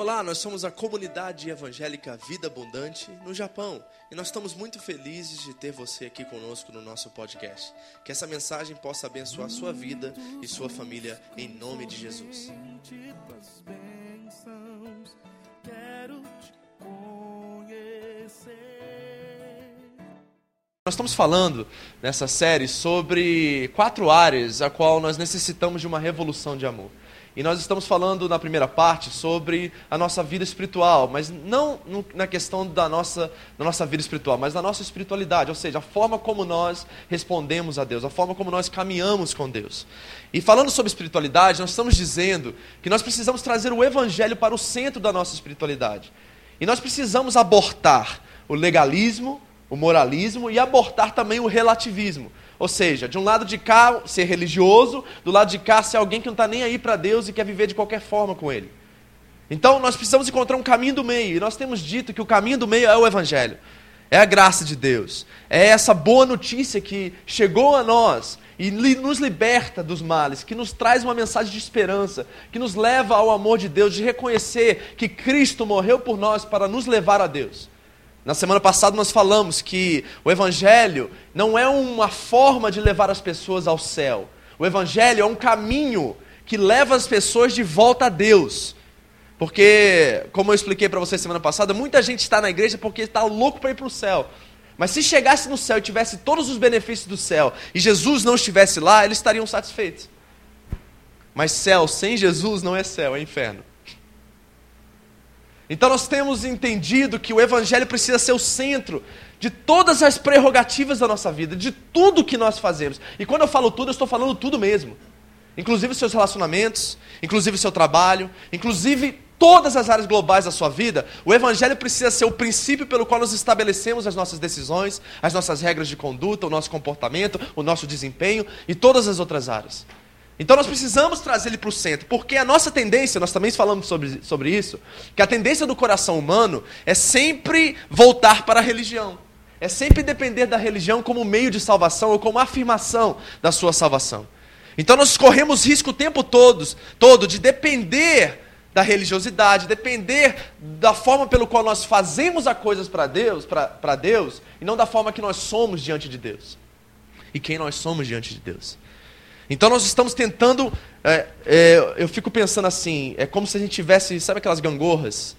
Olá, nós somos a comunidade evangélica Vida Abundante no Japão e nós estamos muito felizes de ter você aqui conosco no nosso podcast. Que essa mensagem possa abençoar sua vida e sua família em nome de Jesus. Nós estamos falando nessa série sobre quatro áreas a qual nós necessitamos de uma revolução de amor. E nós estamos falando na primeira parte sobre a nossa vida espiritual, mas não na questão da nossa, da nossa vida espiritual, mas da nossa espiritualidade, ou seja, a forma como nós respondemos a Deus, a forma como nós caminhamos com Deus. E falando sobre espiritualidade, nós estamos dizendo que nós precisamos trazer o Evangelho para o centro da nossa espiritualidade. E nós precisamos abortar o legalismo, o moralismo e abortar também o relativismo. Ou seja, de um lado de cá ser religioso, do lado de cá ser alguém que não está nem aí para Deus e quer viver de qualquer forma com Ele. Então nós precisamos encontrar um caminho do meio, e nós temos dito que o caminho do meio é o Evangelho, é a graça de Deus, é essa boa notícia que chegou a nós e nos liberta dos males, que nos traz uma mensagem de esperança, que nos leva ao amor de Deus, de reconhecer que Cristo morreu por nós para nos levar a Deus. Na semana passada nós falamos que o Evangelho não é uma forma de levar as pessoas ao céu. O Evangelho é um caminho que leva as pessoas de volta a Deus. Porque, como eu expliquei para vocês semana passada, muita gente está na igreja porque está louco para ir para o céu. Mas se chegasse no céu e tivesse todos os benefícios do céu e Jesus não estivesse lá, eles estariam satisfeitos. Mas céu sem Jesus não é céu, é inferno. Então nós temos entendido que o Evangelho precisa ser o centro de todas as prerrogativas da nossa vida, de tudo que nós fazemos. E quando eu falo tudo, eu estou falando tudo mesmo. Inclusive seus relacionamentos, inclusive o seu trabalho, inclusive todas as áreas globais da sua vida, o Evangelho precisa ser o princípio pelo qual nós estabelecemos as nossas decisões, as nossas regras de conduta, o nosso comportamento, o nosso desempenho e todas as outras áreas. Então nós precisamos trazer ele para o centro, porque a nossa tendência, nós também falamos sobre, sobre isso, que a tendência do coração humano é sempre voltar para a religião. É sempre depender da religião como meio de salvação ou como afirmação da sua salvação. Então nós corremos risco o tempo todo, todo de depender da religiosidade, depender da forma pelo qual nós fazemos as coisas para Deus, para Deus, e não da forma que nós somos diante de Deus. E quem nós somos diante de Deus. Então nós estamos tentando. É, é, eu fico pensando assim: é como se a gente tivesse. Sabe aquelas gangorras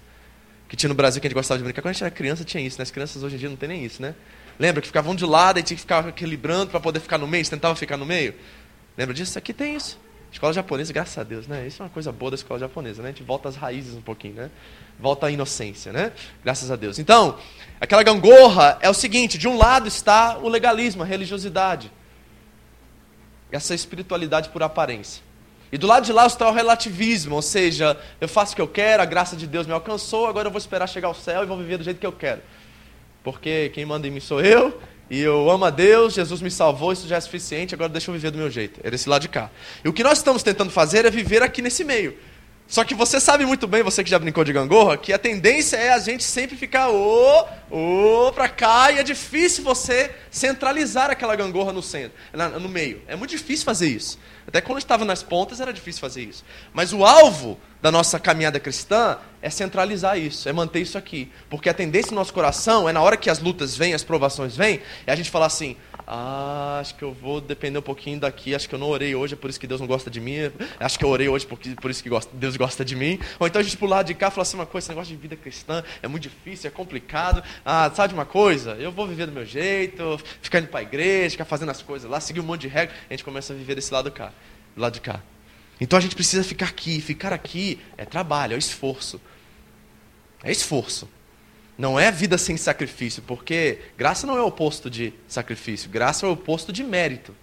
que tinha no Brasil que a gente gostava de brincar? Quando a gente era criança tinha isso, né? As crianças hoje em dia não tem nem isso, né? Lembra que ficavam de lado e tinha que ficar equilibrando para poder ficar no meio? Você tentava ficar no meio? Lembra disso? Aqui tem isso. Escola japonesa, graças a Deus, né? Isso é uma coisa boa da escola japonesa, né? A gente volta às raízes um pouquinho, né? Volta à inocência, né? Graças a Deus. Então, aquela gangorra é o seguinte: de um lado está o legalismo, a religiosidade essa espiritualidade por aparência. E do lado de lá está o relativismo, ou seja, eu faço o que eu quero, a graça de Deus me alcançou, agora eu vou esperar chegar ao céu e vou viver do jeito que eu quero. Porque quem manda em mim sou eu, e eu amo a Deus, Jesus me salvou, isso já é suficiente, agora deixa eu viver do meu jeito. É desse lado de cá. E o que nós estamos tentando fazer é viver aqui nesse meio. Só que você sabe muito bem, você que já brincou de gangorra, que a tendência é a gente sempre ficar ô, ô, pra cá, e é difícil você centralizar aquela gangorra no centro, no meio. É muito difícil fazer isso. Até quando estava nas pontas era difícil fazer isso. Mas o alvo da nossa caminhada cristã é centralizar isso, é manter isso aqui. Porque a tendência no nosso coração é na hora que as lutas vêm, as provações vêm, é a gente falar assim: ah, acho que eu vou depender um pouquinho daqui. Acho que eu não orei hoje, é por isso que Deus não gosta de mim. Acho que eu orei hoje, porque, por isso que Deus gosta de mim. Ou então a gente pular de cá e falar assim: uma coisa, esse negócio de vida cristã é muito difícil, é complicado. Ah, sabe de uma coisa? Eu vou viver do meu jeito, ficar indo para a igreja, ficar fazendo as coisas lá, seguir um monte de regras. A gente começa a viver desse lado cá, do lado de cá. Então a gente precisa ficar aqui. Ficar aqui é trabalho, é esforço. É esforço. Não é vida sem sacrifício, porque graça não é o oposto de sacrifício, graça é o oposto de mérito.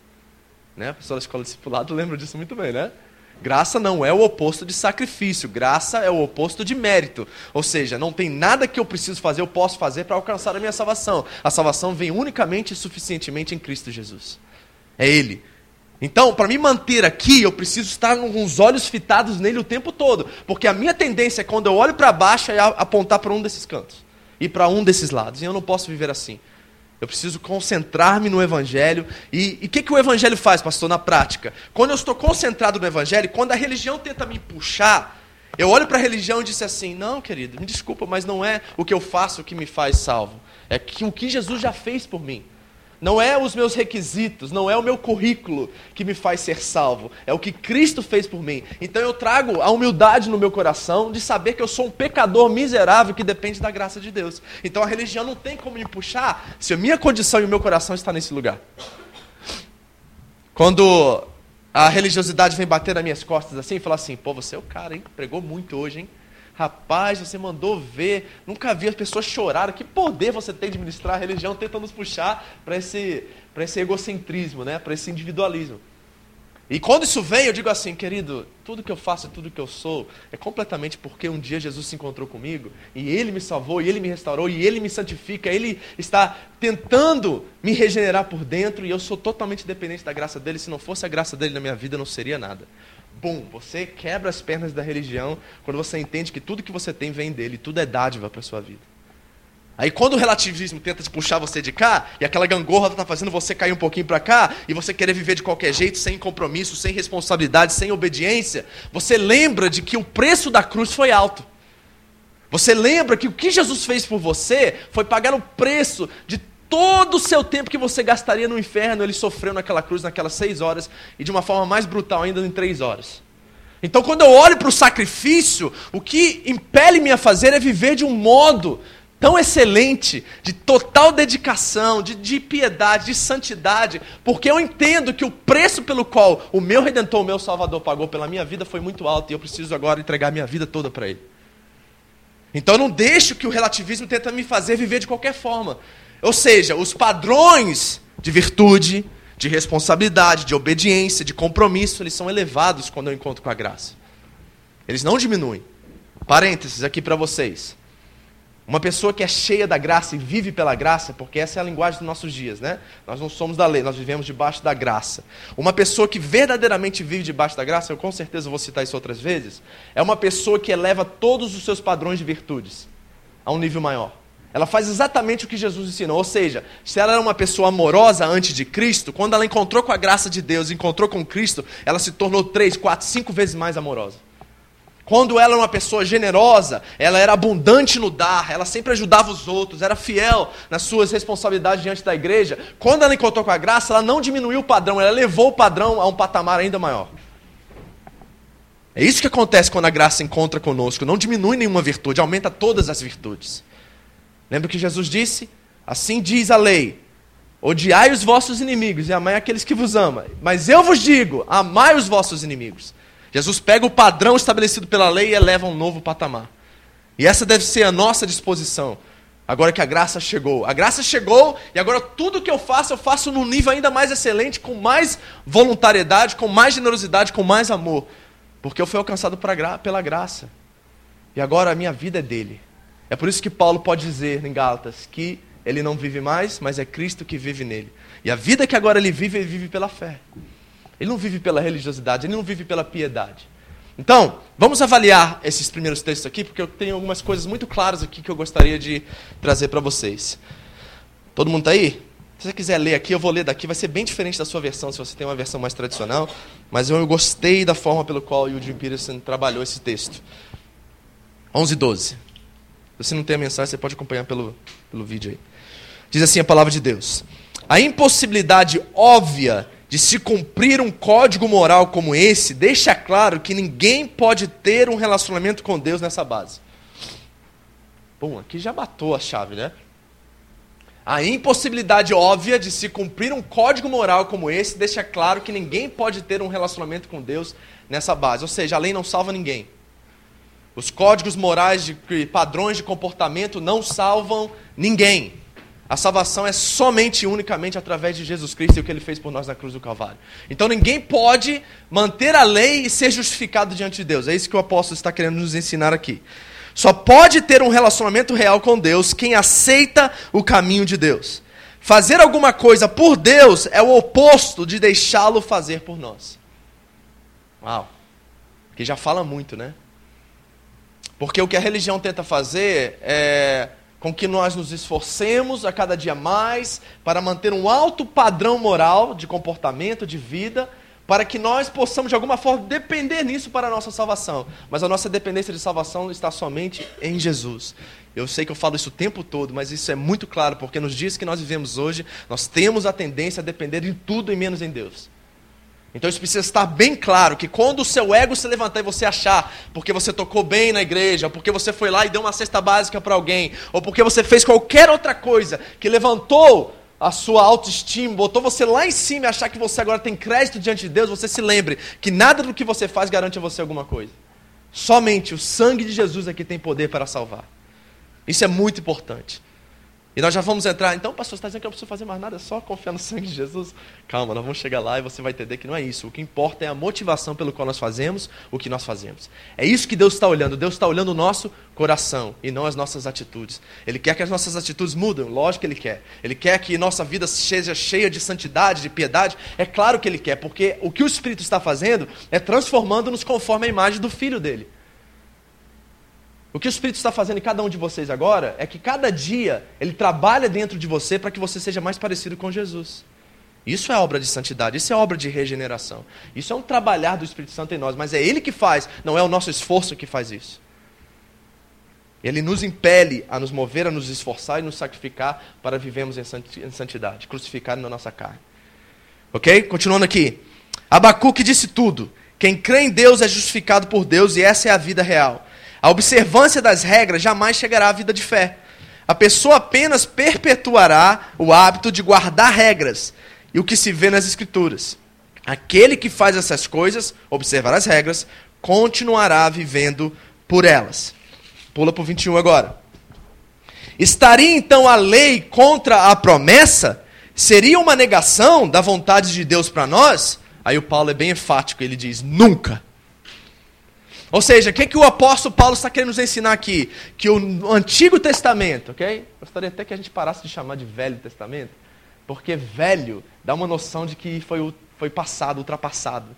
Né? A pessoa da escola discipulado lembra disso muito bem, né? Graça não é o oposto de sacrifício, graça é o oposto de mérito. Ou seja, não tem nada que eu preciso fazer, eu posso fazer para alcançar a minha salvação. A salvação vem unicamente e suficientemente em Cristo Jesus. É Ele. Então, para me manter aqui, eu preciso estar com os olhos fitados nele o tempo todo. Porque a minha tendência é quando eu olho para baixo é apontar para um desses cantos ir para um desses lados. E eu não posso viver assim. Eu preciso concentrar-me no Evangelho. E o que, que o Evangelho faz, pastor, na prática? Quando eu estou concentrado no Evangelho, quando a religião tenta me puxar, Eu olho para a religião e disse assim: não, querido, me desculpa, mas não é o que eu faço que me faz salvo. É que o que Jesus já fez por mim. Não é os meus requisitos, não é o meu currículo que me faz ser salvo. É o que Cristo fez por mim. Então eu trago a humildade no meu coração de saber que eu sou um pecador miserável que depende da graça de Deus. Então a religião não tem como me puxar se a minha condição e o meu coração está nesse lugar. Quando a religiosidade vem bater nas minhas costas assim e falar assim: pô, você é o cara, hein? Pregou muito hoje, hein? Rapaz, você mandou ver. Nunca vi as pessoas chorarem. Que poder você tem de ministrar a religião tenta nos puxar para esse, esse egocentrismo, né? para esse individualismo. E quando isso vem, eu digo assim, querido, tudo que eu faço, tudo que eu sou, é completamente porque um dia Jesus se encontrou comigo, e Ele me salvou, e Ele me restaurou, e Ele me santifica, Ele está tentando me regenerar por dentro, e eu sou totalmente dependente da graça dele. Se não fosse a graça dele na minha vida, não seria nada. Bum, você quebra as pernas da religião quando você entende que tudo que você tem vem dele, tudo é dádiva para sua vida. Aí quando o relativismo tenta te puxar você de cá, e aquela gangorra está fazendo você cair um pouquinho para cá, e você querer viver de qualquer jeito, sem compromisso, sem responsabilidade, sem obediência, você lembra de que o preço da cruz foi alto. Você lembra que o que Jesus fez por você foi pagar o preço de todo o seu tempo que você gastaria no inferno, ele sofreu naquela cruz, naquelas seis horas, e de uma forma mais brutal ainda em três horas. Então, quando eu olho para o sacrifício, o que impele-me a fazer é viver de um modo tão excelente, de total dedicação, de, de, piedade, de santidade, porque eu entendo que o preço pelo qual o meu Redentor, o meu Salvador pagou pela minha vida foi muito alto e eu preciso agora entregar minha vida toda para Ele. Então eu não deixo que o relativismo tenta me fazer viver de qualquer forma. Ou seja, os padrões de virtude, de responsabilidade, de obediência, de compromisso, eles são elevados quando eu encontro com a graça. Eles não diminuem. Parênteses aqui para vocês. Uma pessoa que é cheia da graça e vive pela graça, porque essa é a linguagem dos nossos dias, né? Nós não somos da lei, nós vivemos debaixo da graça. Uma pessoa que verdadeiramente vive debaixo da graça, eu com certeza vou citar isso outras vezes, é uma pessoa que eleva todos os seus padrões de virtudes a um nível maior. Ela faz exatamente o que Jesus ensinou. Ou seja, se ela era uma pessoa amorosa antes de Cristo, quando ela encontrou com a graça de Deus, encontrou com Cristo, ela se tornou três, quatro, cinco vezes mais amorosa. Quando ela era uma pessoa generosa, ela era abundante no dar, ela sempre ajudava os outros, era fiel nas suas responsabilidades diante da igreja. Quando ela encontrou com a graça, ela não diminuiu o padrão, ela levou o padrão a um patamar ainda maior. É isso que acontece quando a graça encontra conosco. Não diminui nenhuma virtude, aumenta todas as virtudes. Lembra que Jesus disse? Assim diz a lei: Odiai os vossos inimigos e amai aqueles que vos amam. Mas eu vos digo: amai os vossos inimigos. Jesus pega o padrão estabelecido pela lei e eleva um novo patamar. E essa deve ser a nossa disposição. Agora que a graça chegou. A graça chegou e agora tudo que eu faço, eu faço num nível ainda mais excelente, com mais voluntariedade, com mais generosidade, com mais amor. Porque eu fui alcançado pela graça. E agora a minha vida é dele. É por isso que Paulo pode dizer em Gálatas que ele não vive mais, mas é Cristo que vive nele. E a vida que agora ele vive, ele vive pela fé. Ele não vive pela religiosidade, ele não vive pela piedade. Então, vamos avaliar esses primeiros textos aqui, porque eu tenho algumas coisas muito claras aqui que eu gostaria de trazer para vocês. Todo mundo está aí? Se você quiser ler aqui, eu vou ler daqui. Vai ser bem diferente da sua versão, se você tem uma versão mais tradicional. Mas eu gostei da forma pelo qual o Eugene Peterson trabalhou esse texto. 11 e 12. Se você não tem a mensagem, você pode acompanhar pelo, pelo vídeo aí. Diz assim a palavra de Deus: A impossibilidade óbvia de se cumprir um código moral como esse deixa claro que ninguém pode ter um relacionamento com Deus nessa base. Bom, aqui já matou a chave, né? A impossibilidade óbvia de se cumprir um código moral como esse deixa claro que ninguém pode ter um relacionamento com Deus nessa base. Ou seja, a lei não salva ninguém. Os códigos morais de padrões de comportamento não salvam ninguém. A salvação é somente e unicamente através de Jesus Cristo e o que ele fez por nós na cruz do Calvário. Então ninguém pode manter a lei e ser justificado diante de Deus. É isso que o apóstolo está querendo nos ensinar aqui. Só pode ter um relacionamento real com Deus quem aceita o caminho de Deus. Fazer alguma coisa por Deus é o oposto de deixá-lo fazer por nós. Uau. Que já fala muito, né? Porque o que a religião tenta fazer é com que nós nos esforcemos a cada dia mais para manter um alto padrão moral de comportamento, de vida, para que nós possamos de alguma forma depender nisso para a nossa salvação. Mas a nossa dependência de salvação está somente em Jesus. Eu sei que eu falo isso o tempo todo, mas isso é muito claro, porque nos dias que nós vivemos hoje, nós temos a tendência a depender de tudo e menos em Deus. Então isso precisa estar bem claro que quando o seu ego se levantar e você achar, porque você tocou bem na igreja, porque você foi lá e deu uma cesta básica para alguém, ou porque você fez qualquer outra coisa que levantou a sua autoestima, botou você lá em cima e achar que você agora tem crédito diante de Deus, você se lembre que nada do que você faz garante a você alguma coisa. Somente o sangue de Jesus é que tem poder para salvar. Isso é muito importante. E nós já vamos entrar. Então, pastor, você está dizendo que eu não preciso fazer mais nada, é só confiar no sangue de Jesus? Calma, nós vamos chegar lá e você vai entender que não é isso. O que importa é a motivação pelo qual nós fazemos o que nós fazemos. É isso que Deus está olhando. Deus está olhando o nosso coração e não as nossas atitudes. Ele quer que as nossas atitudes mudem, lógico que Ele quer. Ele quer que nossa vida seja cheia de santidade, de piedade. É claro que Ele quer, porque o que o Espírito está fazendo é transformando-nos conforme a imagem do Filho dele. O que o Espírito está fazendo em cada um de vocês agora é que cada dia ele trabalha dentro de você para que você seja mais parecido com Jesus. Isso é obra de santidade, isso é obra de regeneração. Isso é um trabalhar do Espírito Santo em nós, mas é Ele que faz, não é o nosso esforço que faz isso. Ele nos impele a nos mover, a nos esforçar e nos sacrificar para vivermos em santidade, crucificado na nossa carne. Ok? Continuando aqui. Abacuque disse tudo. Quem crê em Deus é justificado por Deus e essa é a vida real. A observância das regras jamais chegará à vida de fé. A pessoa apenas perpetuará o hábito de guardar regras e o que se vê nas Escrituras. Aquele que faz essas coisas, observar as regras, continuará vivendo por elas. Pula para o 21 agora. Estaria então a lei contra a promessa? Seria uma negação da vontade de Deus para nós? Aí o Paulo é bem enfático, ele diz: nunca. Ou seja, o que, que o apóstolo Paulo está querendo nos ensinar aqui? Que o Antigo Testamento, ok? Gostaria até que a gente parasse de chamar de Velho Testamento, porque velho dá uma noção de que foi, foi passado, ultrapassado.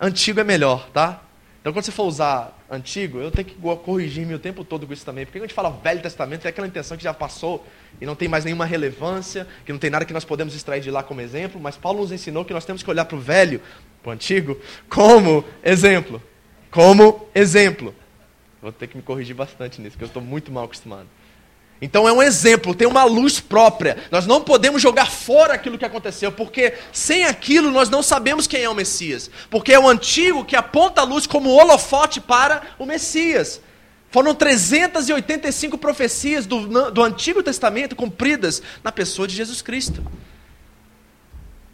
Antigo é melhor, tá? Então, quando você for usar antigo, eu tenho que corrigir-me o tempo todo com isso também. Porque quando a gente fala Velho Testamento, é aquela intenção que já passou e não tem mais nenhuma relevância, que não tem nada que nós podemos extrair de lá como exemplo. Mas Paulo nos ensinou que nós temos que olhar para o velho, para o antigo, como exemplo como exemplo. Vou ter que me corrigir bastante nisso, porque eu estou muito mal acostumado. Então é um exemplo, tem uma luz própria. Nós não podemos jogar fora aquilo que aconteceu, porque sem aquilo nós não sabemos quem é o Messias. Porque é o antigo que aponta a luz como holofote para o Messias. Foram 385 profecias do, do Antigo Testamento cumpridas na pessoa de Jesus Cristo.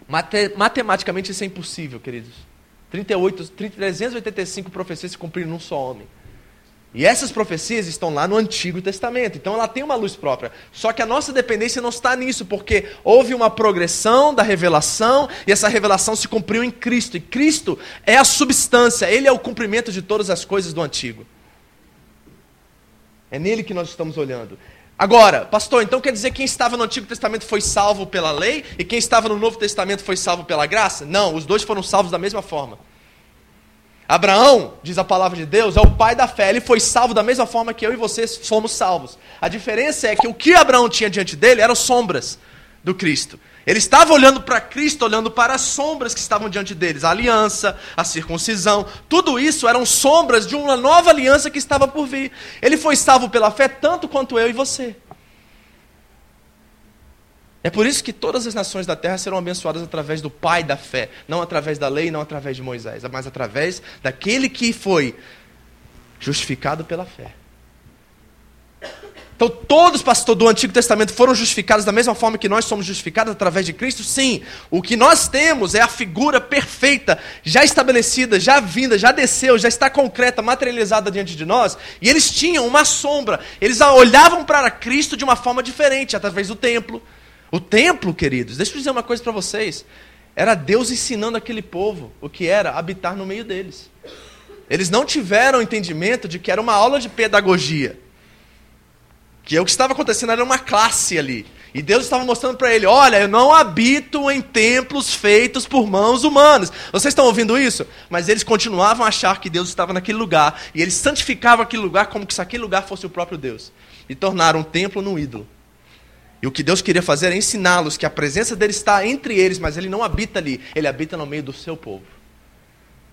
Mate, matematicamente isso é impossível, queridos. 38, 385 profecias se cumpriram num só homem. E essas profecias estão lá no Antigo Testamento. Então ela tem uma luz própria. Só que a nossa dependência não está nisso, porque houve uma progressão da revelação e essa revelação se cumpriu em Cristo. E Cristo é a substância, ele é o cumprimento de todas as coisas do Antigo. É nele que nós estamos olhando. Agora, pastor, então quer dizer que quem estava no Antigo Testamento foi salvo pela lei e quem estava no Novo Testamento foi salvo pela graça? Não, os dois foram salvos da mesma forma. Abraão, diz a palavra de Deus, é o pai da fé. Ele foi salvo da mesma forma que eu e vocês fomos salvos. A diferença é que o que Abraão tinha diante dele eram sombras do Cristo. Ele estava olhando para Cristo, olhando para as sombras que estavam diante deles, a aliança, a circuncisão, tudo isso eram sombras de uma nova aliança que estava por vir. Ele foi salvo pela fé tanto quanto eu e você. É por isso que todas as nações da terra serão abençoadas através do Pai da fé, não através da lei, não através de Moisés, mas através daquele que foi justificado pela fé. Então, todos, pastor, do Antigo Testamento foram justificados da mesma forma que nós somos justificados através de Cristo? Sim. O que nós temos é a figura perfeita, já estabelecida, já vinda, já desceu, já está concreta, materializada diante de nós. E eles tinham uma sombra. Eles olhavam para Cristo de uma forma diferente, através do templo. O templo, queridos, deixa eu dizer uma coisa para vocês. Era Deus ensinando aquele povo o que era habitar no meio deles. Eles não tiveram entendimento de que era uma aula de pedagogia que é o que estava acontecendo era uma classe ali. E Deus estava mostrando para ele: olha, eu não habito em templos feitos por mãos humanas. Vocês estão ouvindo isso? Mas eles continuavam a achar que Deus estava naquele lugar. E eles santificavam aquele lugar como se aquele lugar fosse o próprio Deus. E tornaram o templo num ídolo. E o que Deus queria fazer era ensiná-los que a presença dele está entre eles, mas ele não habita ali, ele habita no meio do seu povo.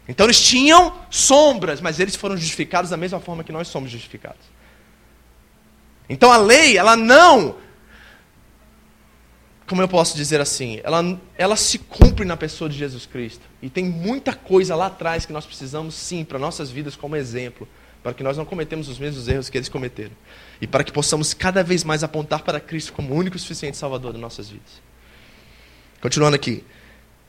Então eles tinham sombras, mas eles foram justificados da mesma forma que nós somos justificados. Então a lei, ela não. Como eu posso dizer assim? Ela, ela se cumpre na pessoa de Jesus Cristo. E tem muita coisa lá atrás que nós precisamos, sim, para nossas vidas como exemplo. Para que nós não cometemos os mesmos erros que eles cometeram. E para que possamos cada vez mais apontar para Cristo como o único e suficiente Salvador das nossas vidas. Continuando aqui.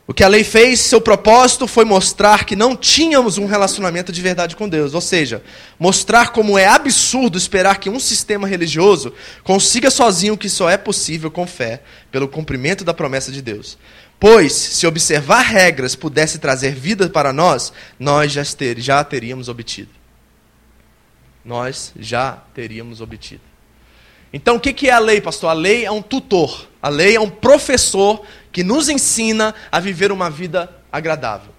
O que a lei fez, seu propósito foi mostrar que não tínhamos um relacionamento de verdade com Deus. Ou seja, mostrar como é absurdo esperar que um sistema religioso consiga sozinho o que só é possível com fé, pelo cumprimento da promessa de Deus. Pois, se observar regras pudesse trazer vida para nós, nós já, ter, já teríamos obtido. Nós já teríamos obtido. Então, o que é a lei, pastor? A lei é um tutor, a lei é um professor que nos ensina a viver uma vida agradável.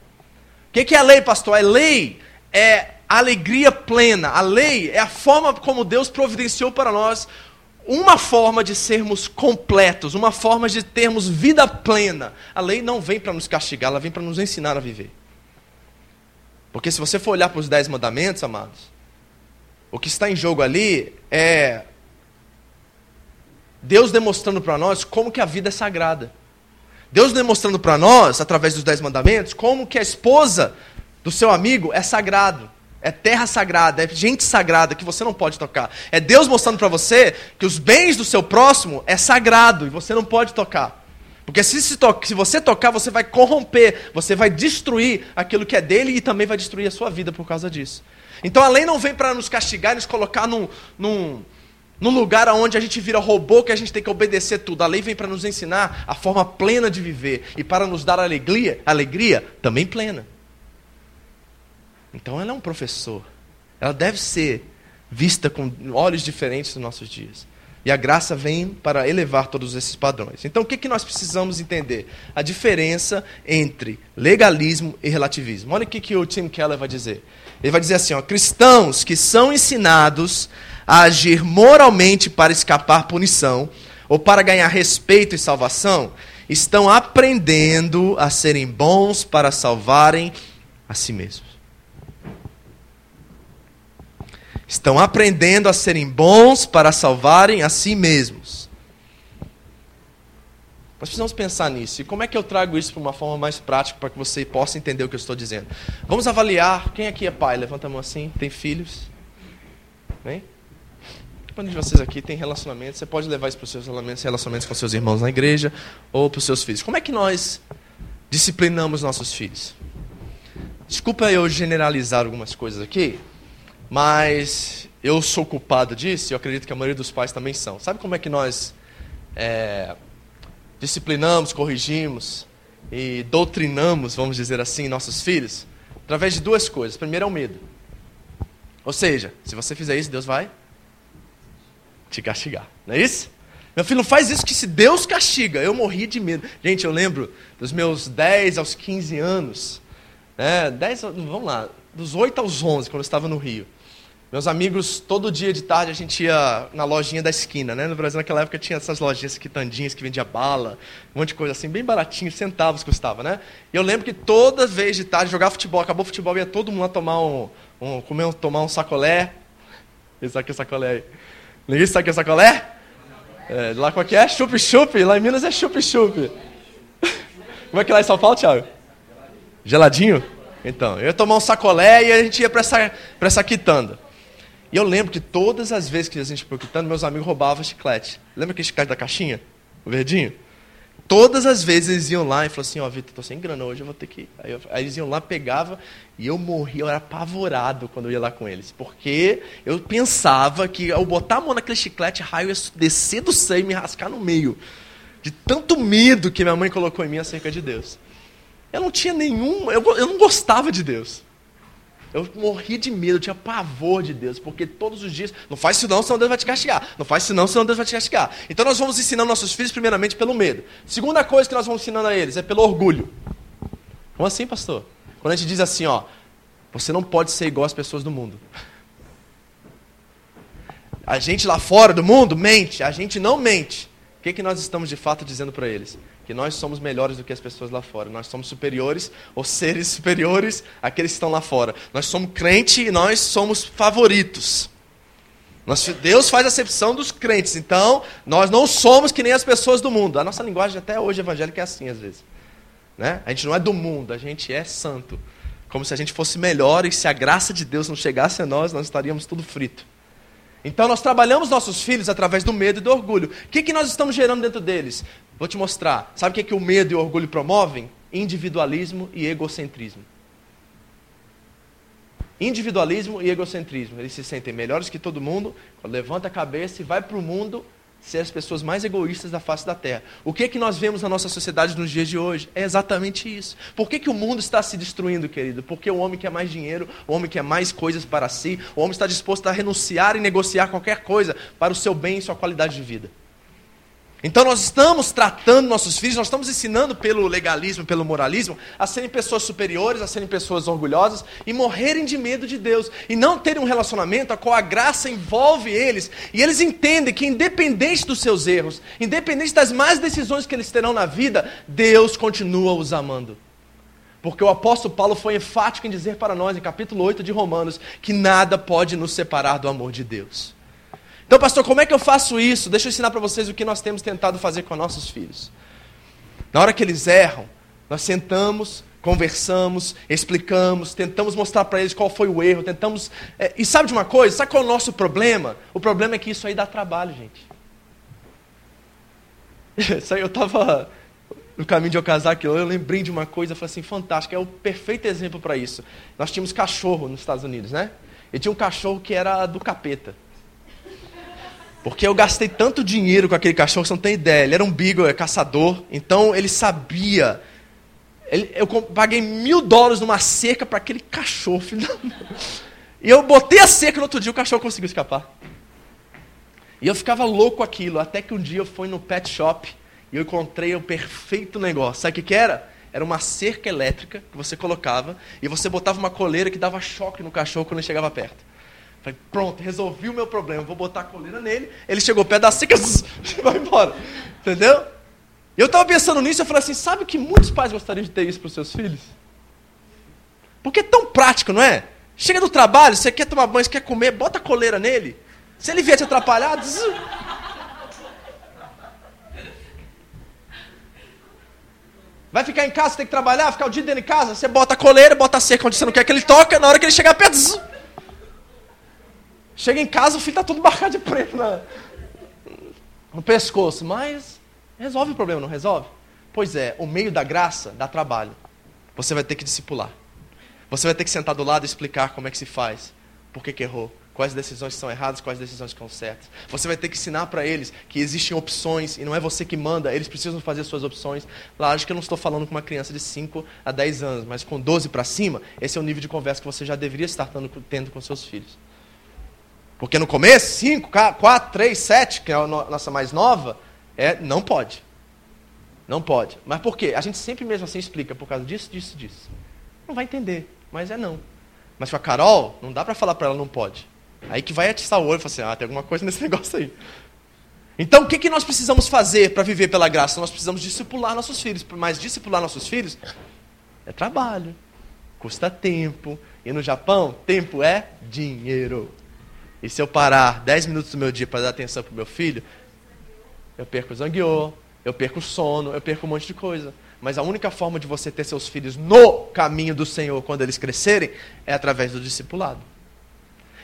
O que é a lei, pastor? A lei é a alegria plena. A lei é a forma como Deus providenciou para nós uma forma de sermos completos, uma forma de termos vida plena. A lei não vem para nos castigar, ela vem para nos ensinar a viver. Porque se você for olhar para os dez mandamentos, amados, o que está em jogo ali é Deus demonstrando para nós como que a vida é sagrada. Deus demonstrando para nós, através dos Dez Mandamentos, como que a esposa do seu amigo é sagrado. É terra sagrada, é gente sagrada que você não pode tocar. É Deus mostrando para você que os bens do seu próximo é sagrado e você não pode tocar. Porque se, se, to se você tocar, você vai corromper, você vai destruir aquilo que é dele e também vai destruir a sua vida por causa disso. Então a lei não vem para nos castigar nos colocar num, num, num lugar onde a gente vira robô que a gente tem que obedecer tudo. A lei vem para nos ensinar a forma plena de viver e para nos dar alegria, alegria também plena. Então ela é um professor. Ela deve ser vista com olhos diferentes nos nossos dias. E a graça vem para elevar todos esses padrões. Então o que, que nós precisamos entender? A diferença entre legalismo e relativismo. Olha o que, que o Tim Keller vai dizer. Ele vai dizer assim: ó, cristãos que são ensinados a agir moralmente para escapar punição ou para ganhar respeito e salvação, estão aprendendo a serem bons para salvarem a si mesmos. Estão aprendendo a serem bons para salvarem a si mesmos. Nós precisamos pensar nisso. E como é que eu trago isso para uma forma mais prática para que você possa entender o que eu estou dizendo? Vamos avaliar. Quem aqui é pai? Levanta a mão assim. Tem filhos? Vem. Quando de vocês aqui tem relacionamento, você pode levar isso para os seus relacionamentos, relacionamentos com seus irmãos na igreja ou para os seus filhos. Como é que nós disciplinamos nossos filhos? Desculpa eu generalizar algumas coisas aqui, mas eu sou culpado disso e eu acredito que a maioria dos pais também são. Sabe como é que nós é, disciplinamos, corrigimos e doutrinamos, vamos dizer assim, nossos filhos? Através de duas coisas. Primeiro é o medo. Ou seja, se você fizer isso, Deus vai te castigar. Não é isso? Meu filho, não faz isso que se Deus castiga. Eu morri de medo. Gente, eu lembro dos meus 10 aos 15 anos. Né, 10, vamos lá, dos 8 aos 11, quando eu estava no Rio. Meus amigos, todo dia de tarde a gente ia na lojinha da esquina, né? No Brasil naquela época tinha essas lojinhas quitandinhas que vendia bala, um monte de coisa assim, bem baratinho, centavos custava, né? E eu lembro que toda vez de tarde jogar futebol, acabou o futebol, ia todo mundo lá tomar um, um comer, tomar um sacolé. Esse aqui é sacolé aí. Ninguém sabe o que é sacolé? É, lá qual que é? Chup-chup. Lá em Minas é chup-chup. Como é que é lá em São Paulo, Thiago? Geladinho? Então, eu ia tomar um sacolé e a gente ia para essa, pra essa quitanda. E eu lembro que todas as vezes que a gente quitando, meus amigos roubavam chiclete. Lembra aquele chiclete da caixinha? O verdinho? Todas as vezes eles iam lá e falavam assim, ó, oh, Vitor, tô sem grana hoje, eu vou ter que ir. Aí, eu, aí, eles iam lá, pegava e eu morria, eu era apavorado quando eu ia lá com eles. Porque eu pensava que ao botar a mão naquele chiclete, raio ia descer do céu e me rascar no meio. De tanto medo que minha mãe colocou em mim acerca de Deus. Eu não tinha nenhum, eu, eu não gostava de Deus. Eu morria de medo, eu tinha pavor de Deus, porque todos os dias, não faz isso não, senão Deus vai te castigar. Não faz isso não, senão Deus vai te castigar. Então nós vamos ensinando nossos filhos primeiramente pelo medo. Segunda coisa que nós vamos ensinando a eles é pelo orgulho. Como assim, pastor? Quando a gente diz assim, ó, você não pode ser igual às pessoas do mundo. A gente lá fora do mundo mente, a gente não mente. que, que nós estamos de fato dizendo para eles? Que nós somos melhores do que as pessoas lá fora. Nós somos superiores, ou seres superiores àqueles que estão lá fora. Nós somos crente e nós somos favoritos. Nós, Deus faz acepção dos crentes. Então, nós não somos que nem as pessoas do mundo. A nossa linguagem até hoje evangélica é assim, às vezes. Né? A gente não é do mundo, a gente é santo. Como se a gente fosse melhor e se a graça de Deus não chegasse a nós, nós estaríamos tudo frito. Então nós trabalhamos nossos filhos através do medo e do orgulho. O que, que nós estamos gerando dentro deles? Vou te mostrar. Sabe o que, que o medo e o orgulho promovem? Individualismo e egocentrismo. Individualismo e egocentrismo. Eles se sentem melhores que todo mundo, levanta a cabeça e vai para o mundo ser as pessoas mais egoístas da face da terra. O que é que nós vemos na nossa sociedade nos dias de hoje? É exatamente isso. Por que, que o mundo está se destruindo, querido? Porque o homem quer mais dinheiro, o homem quer mais coisas para si, o homem está disposto a renunciar e negociar qualquer coisa para o seu bem e sua qualidade de vida. Então nós estamos tratando nossos filhos, nós estamos ensinando pelo legalismo, pelo moralismo, a serem pessoas superiores, a serem pessoas orgulhosas e morrerem de medo de Deus e não terem um relacionamento a qual a graça envolve eles e eles entendem que independente dos seus erros, independente das más decisões que eles terão na vida, Deus continua os amando. Porque o apóstolo Paulo foi enfático em dizer para nós, em capítulo 8 de Romanos, que nada pode nos separar do amor de Deus. Então, pastor, como é que eu faço isso? Deixa eu ensinar para vocês o que nós temos tentado fazer com nossos filhos. Na hora que eles erram, nós sentamos, conversamos, explicamos, tentamos mostrar para eles qual foi o erro, tentamos. É, e sabe de uma coisa? Sabe qual é o nosso problema? O problema é que isso aí dá trabalho, gente. Isso aí eu estava no caminho de aqui, eu lembrei de uma coisa, falei assim, fantástico, é o perfeito exemplo para isso. Nós tínhamos cachorro nos Estados Unidos, né? E tinha um cachorro que era do capeta. Porque eu gastei tanto dinheiro com aquele cachorro, você não tem ideia. Ele era um beagle, é caçador, então ele sabia. Ele, eu paguei mil dólares numa cerca para aquele cachorro, E eu botei a cerca no outro dia, o cachorro conseguiu escapar. E eu ficava louco com aquilo, até que um dia eu fui no pet shop e eu encontrei o perfeito negócio. Sabe o que, que era? Era uma cerca elétrica que você colocava e você botava uma coleira que dava choque no cachorro quando ele chegava perto. Falei, pronto, resolvi o meu problema. Vou botar a coleira nele. Ele chegou perto da seca, vai embora. Entendeu? Eu estava pensando nisso, eu falei assim, sabe que muitos pais gostariam de ter isso para os seus filhos? Porque é tão prático, não é? Chega do trabalho, você quer tomar banho, você quer comer, bota a coleira nele. Se ele vier te atrapalhar, zzz. Vai ficar em casa, tem que trabalhar, ficar o dia dentro de casa, você bota a coleira, bota a cerca onde você não quer que ele toque, na hora que ele chegar perto, zzz. Chega em casa, o filho está todo marcado de preto na, no pescoço. Mas resolve o problema, não resolve? Pois é, o meio da graça dá trabalho. Você vai ter que discipular. Você vai ter que sentar do lado e explicar como é que se faz. Por que, que errou? Quais decisões são erradas, quais decisões são certas. Você vai ter que ensinar para eles que existem opções e não é você que manda, eles precisam fazer suas opções. Lógico que eu não estou falando com uma criança de 5 a 10 anos, mas com 12 para cima, esse é o nível de conversa que você já deveria estar tendo com seus filhos. Porque no começo, 5, 4, 3, 7, que é a nossa mais nova, é, não pode. Não pode. Mas por quê? A gente sempre mesmo assim explica, por causa disso, disso, disso. Não vai entender, mas é não. Mas com a Carol, não dá para falar para ela não pode. Aí que vai atiçar o olho e falar assim, ah, tem alguma coisa nesse negócio aí. Então, o que, que nós precisamos fazer para viver pela graça? Nós precisamos discipular nossos filhos. Mas discipular nossos filhos é trabalho, custa tempo. E no Japão, tempo é dinheiro. E se eu parar 10 minutos do meu dia para dar atenção para o meu filho, eu perco o zangueô, eu perco o sono, eu perco um monte de coisa. Mas a única forma de você ter seus filhos no caminho do Senhor quando eles crescerem é através do discipulado.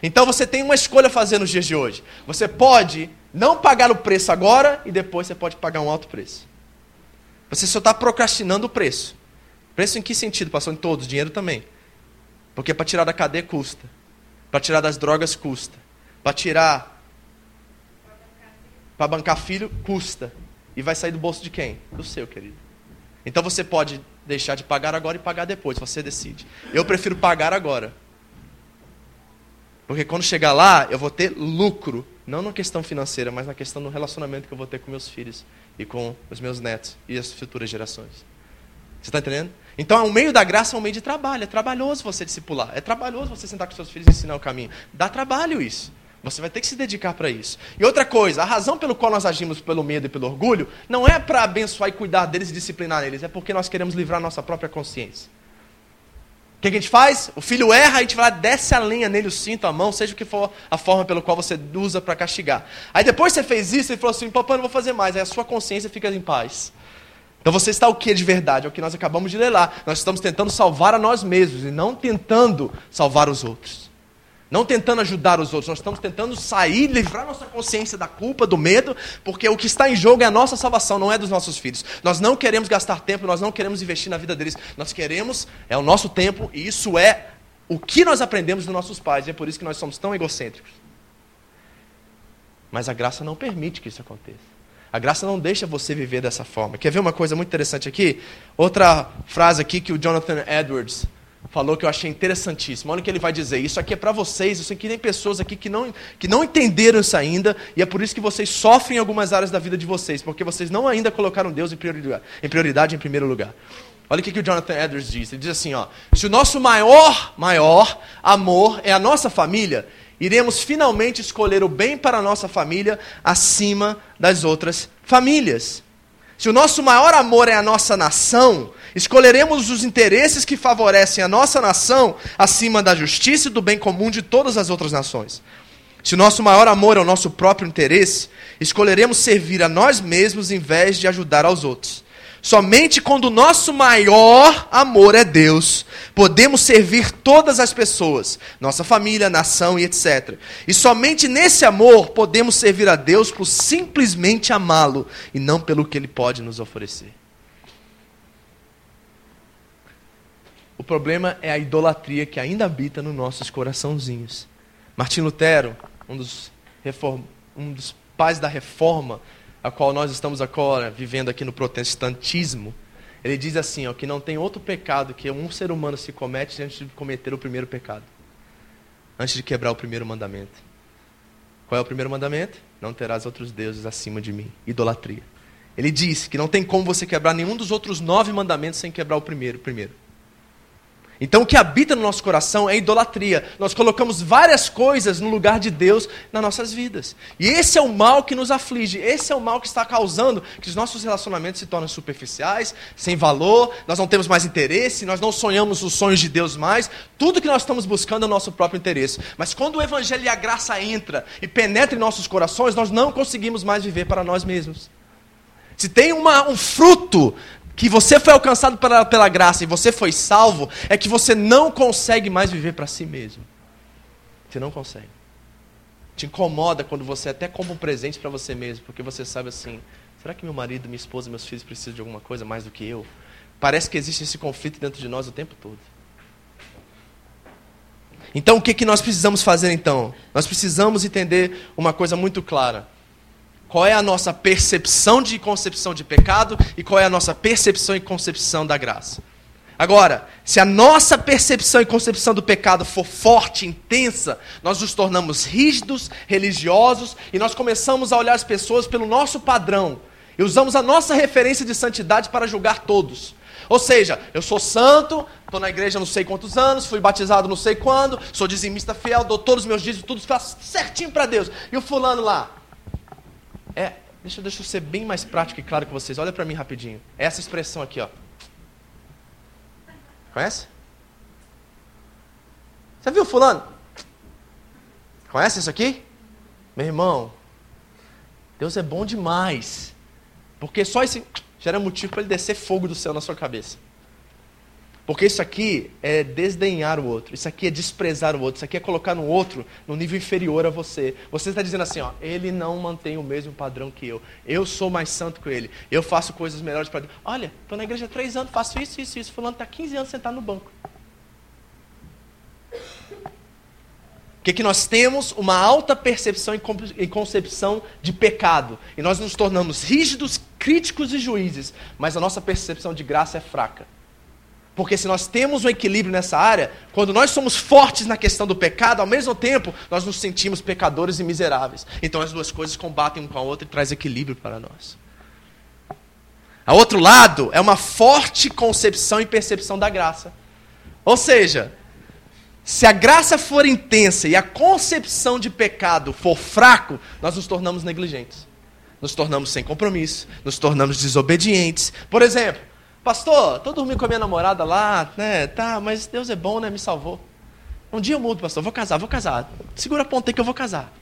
Então você tem uma escolha a fazer nos dias de hoje. Você pode não pagar o preço agora e depois você pode pagar um alto preço. Você só está procrastinando o preço. Preço em que sentido? Passou em todos, dinheiro também. Porque para tirar da cadeia custa. Para tirar das drogas custa. Para tirar, para bancar filho, custa. E vai sair do bolso de quem? Do seu, querido. Então você pode deixar de pagar agora e pagar depois, você decide. Eu prefiro pagar agora. Porque quando chegar lá, eu vou ter lucro, não na questão financeira, mas na questão do relacionamento que eu vou ter com meus filhos e com os meus netos e as futuras gerações. Você está entendendo? Então, o meio da graça é um meio de trabalho. É trabalhoso você discipular. É trabalhoso você sentar com seus filhos e ensinar o caminho. Dá trabalho isso. Você vai ter que se dedicar para isso. E outra coisa, a razão pelo qual nós agimos pelo medo e pelo orgulho não é para abençoar e cuidar deles e disciplinar eles, é porque nós queremos livrar a nossa própria consciência. O que a gente faz? O filho erra, a gente vai lá, desce a lenha nele, o cinto, a mão, seja o que for a forma pelo qual você usa para castigar. Aí depois você fez isso, ele falou assim: papai, não vou fazer mais. Aí a sua consciência fica em paz. Então você está o que de verdade? É o que nós acabamos de ler lá. Nós estamos tentando salvar a nós mesmos e não tentando salvar os outros. Não tentando ajudar os outros, nós estamos tentando sair, livrar nossa consciência da culpa, do medo, porque o que está em jogo é a nossa salvação, não é dos nossos filhos. Nós não queremos gastar tempo, nós não queremos investir na vida deles, nós queremos, é o nosso tempo, e isso é o que nós aprendemos dos nossos pais, e é por isso que nós somos tão egocêntricos. Mas a graça não permite que isso aconteça. A graça não deixa você viver dessa forma. Quer ver uma coisa muito interessante aqui? Outra frase aqui que o Jonathan Edwards falou que eu achei interessantíssimo. Olha o que ele vai dizer. Isso aqui é para vocês. Eu sei que tem pessoas aqui que não, que não entenderam isso ainda. E é por isso que vocês sofrem em algumas áreas da vida de vocês. Porque vocês não ainda colocaram Deus em prioridade, em, prioridade, em primeiro lugar. Olha o que, que o Jonathan Edwards diz. Ele diz assim: ó, se o nosso maior, maior amor é a nossa família, iremos finalmente escolher o bem para a nossa família acima das outras famílias. Se o nosso maior amor é a nossa nação, escolheremos os interesses que favorecem a nossa nação acima da justiça e do bem comum de todas as outras nações. Se o nosso maior amor é o nosso próprio interesse, escolheremos servir a nós mesmos em vez de ajudar aos outros. Somente quando o nosso maior amor é Deus, podemos servir todas as pessoas, nossa família, nação e etc. E somente nesse amor podemos servir a Deus por simplesmente amá-lo e não pelo que ele pode nos oferecer. O problema é a idolatria que ainda habita nos nossos coraçãozinhos. Martim Lutero, um dos, reform... um dos pais da reforma, a qual nós estamos agora vivendo aqui no protestantismo, ele diz assim, ó, que não tem outro pecado que um ser humano se comete antes de cometer o primeiro pecado. Antes de quebrar o primeiro mandamento. Qual é o primeiro mandamento? Não terás outros deuses acima de mim. Idolatria. Ele diz que não tem como você quebrar nenhum dos outros nove mandamentos sem quebrar o primeiro. primeiro. Então o que habita no nosso coração é idolatria. Nós colocamos várias coisas no lugar de Deus nas nossas vidas. E esse é o mal que nos aflige, esse é o mal que está causando que os nossos relacionamentos se tornem superficiais, sem valor, nós não temos mais interesse, nós não sonhamos os sonhos de Deus mais. Tudo que nós estamos buscando é o nosso próprio interesse. Mas quando o evangelho e a graça entra e penetra em nossos corações, nós não conseguimos mais viver para nós mesmos. Se tem uma, um fruto que você foi alcançado pela, pela graça e você foi salvo, é que você não consegue mais viver para si mesmo. Você não consegue. Te incomoda quando você até compra um presente para você mesmo, porque você sabe assim: será que meu marido, minha esposa, meus filhos precisam de alguma coisa mais do que eu? Parece que existe esse conflito dentro de nós o tempo todo. Então, o que, que nós precisamos fazer então? Nós precisamos entender uma coisa muito clara qual é a nossa percepção de concepção de pecado e qual é a nossa percepção e concepção da graça. Agora, se a nossa percepção e concepção do pecado for forte, intensa, nós nos tornamos rígidos, religiosos e nós começamos a olhar as pessoas pelo nosso padrão e usamos a nossa referência de santidade para julgar todos. Ou seja, eu sou santo, estou na igreja não sei quantos anos, fui batizado não sei quando, sou dizimista fiel, dou todos os meus dízimos, tudo faço certinho para Deus. E o fulano lá, é, deixa, deixa eu ser bem mais prático e claro com vocês. Olha para mim rapidinho. É essa expressão aqui, ó. Conhece? Você viu fulano? Conhece isso aqui? Meu irmão, Deus é bom demais. Porque só esse já era motivo para ele descer fogo do céu na sua cabeça. Porque isso aqui é desdenhar o outro, isso aqui é desprezar o outro, isso aqui é colocar no outro no nível inferior a você. Você está dizendo assim, ó, ele não mantém o mesmo padrão que eu. Eu sou mais santo que ele. Eu faço coisas melhores para Deus. Olha, estou na igreja há três anos, faço isso, isso, isso. Fulano está 15 anos sentado no banco. O que, que nós temos? Uma alta percepção e concepção de pecado. E nós nos tornamos rígidos, críticos e juízes. Mas a nossa percepção de graça é fraca. Porque se nós temos um equilíbrio nessa área, quando nós somos fortes na questão do pecado, ao mesmo tempo nós nos sentimos pecadores e miseráveis. Então as duas coisas combatem um com a outra e traz equilíbrio para nós. A outro lado, é uma forte concepção e percepção da graça. Ou seja, Se a graça for intensa e a concepção de pecado for fraco, nós nos tornamos negligentes. Nos tornamos sem compromisso, nos tornamos desobedientes. Por exemplo, pastor, tô dormindo com a minha namorada lá, né? Tá, mas Deus é bom, né? Me salvou. Um dia eu mudo, pastor, vou casar, vou casar. Segura a ponta aí que eu vou casar.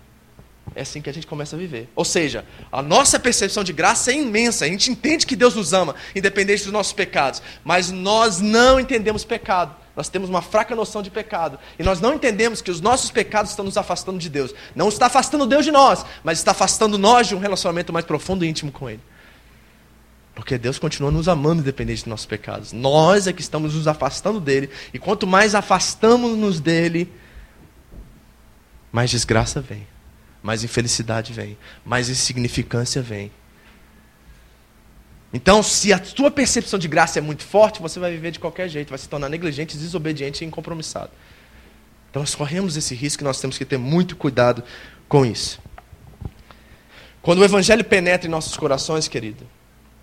É assim que a gente começa a viver. Ou seja, a nossa percepção de graça é imensa. A gente entende que Deus nos ama, independente dos nossos pecados. Mas nós não entendemos pecado. Nós temos uma fraca noção de pecado. E nós não entendemos que os nossos pecados estão nos afastando de Deus. Não está afastando Deus de nós, mas está afastando nós de um relacionamento mais profundo e íntimo com Ele. Porque Deus continua nos amando independente dos nossos pecados. Nós é que estamos nos afastando dele. E quanto mais afastamos-nos dele, mais desgraça vem. Mais infelicidade vem. Mais insignificância vem. Então, se a tua percepção de graça é muito forte, você vai viver de qualquer jeito, vai se tornar negligente, desobediente e incompromissado. Então, nós corremos esse risco e nós temos que ter muito cuidado com isso. Quando o evangelho penetra em nossos corações, querido,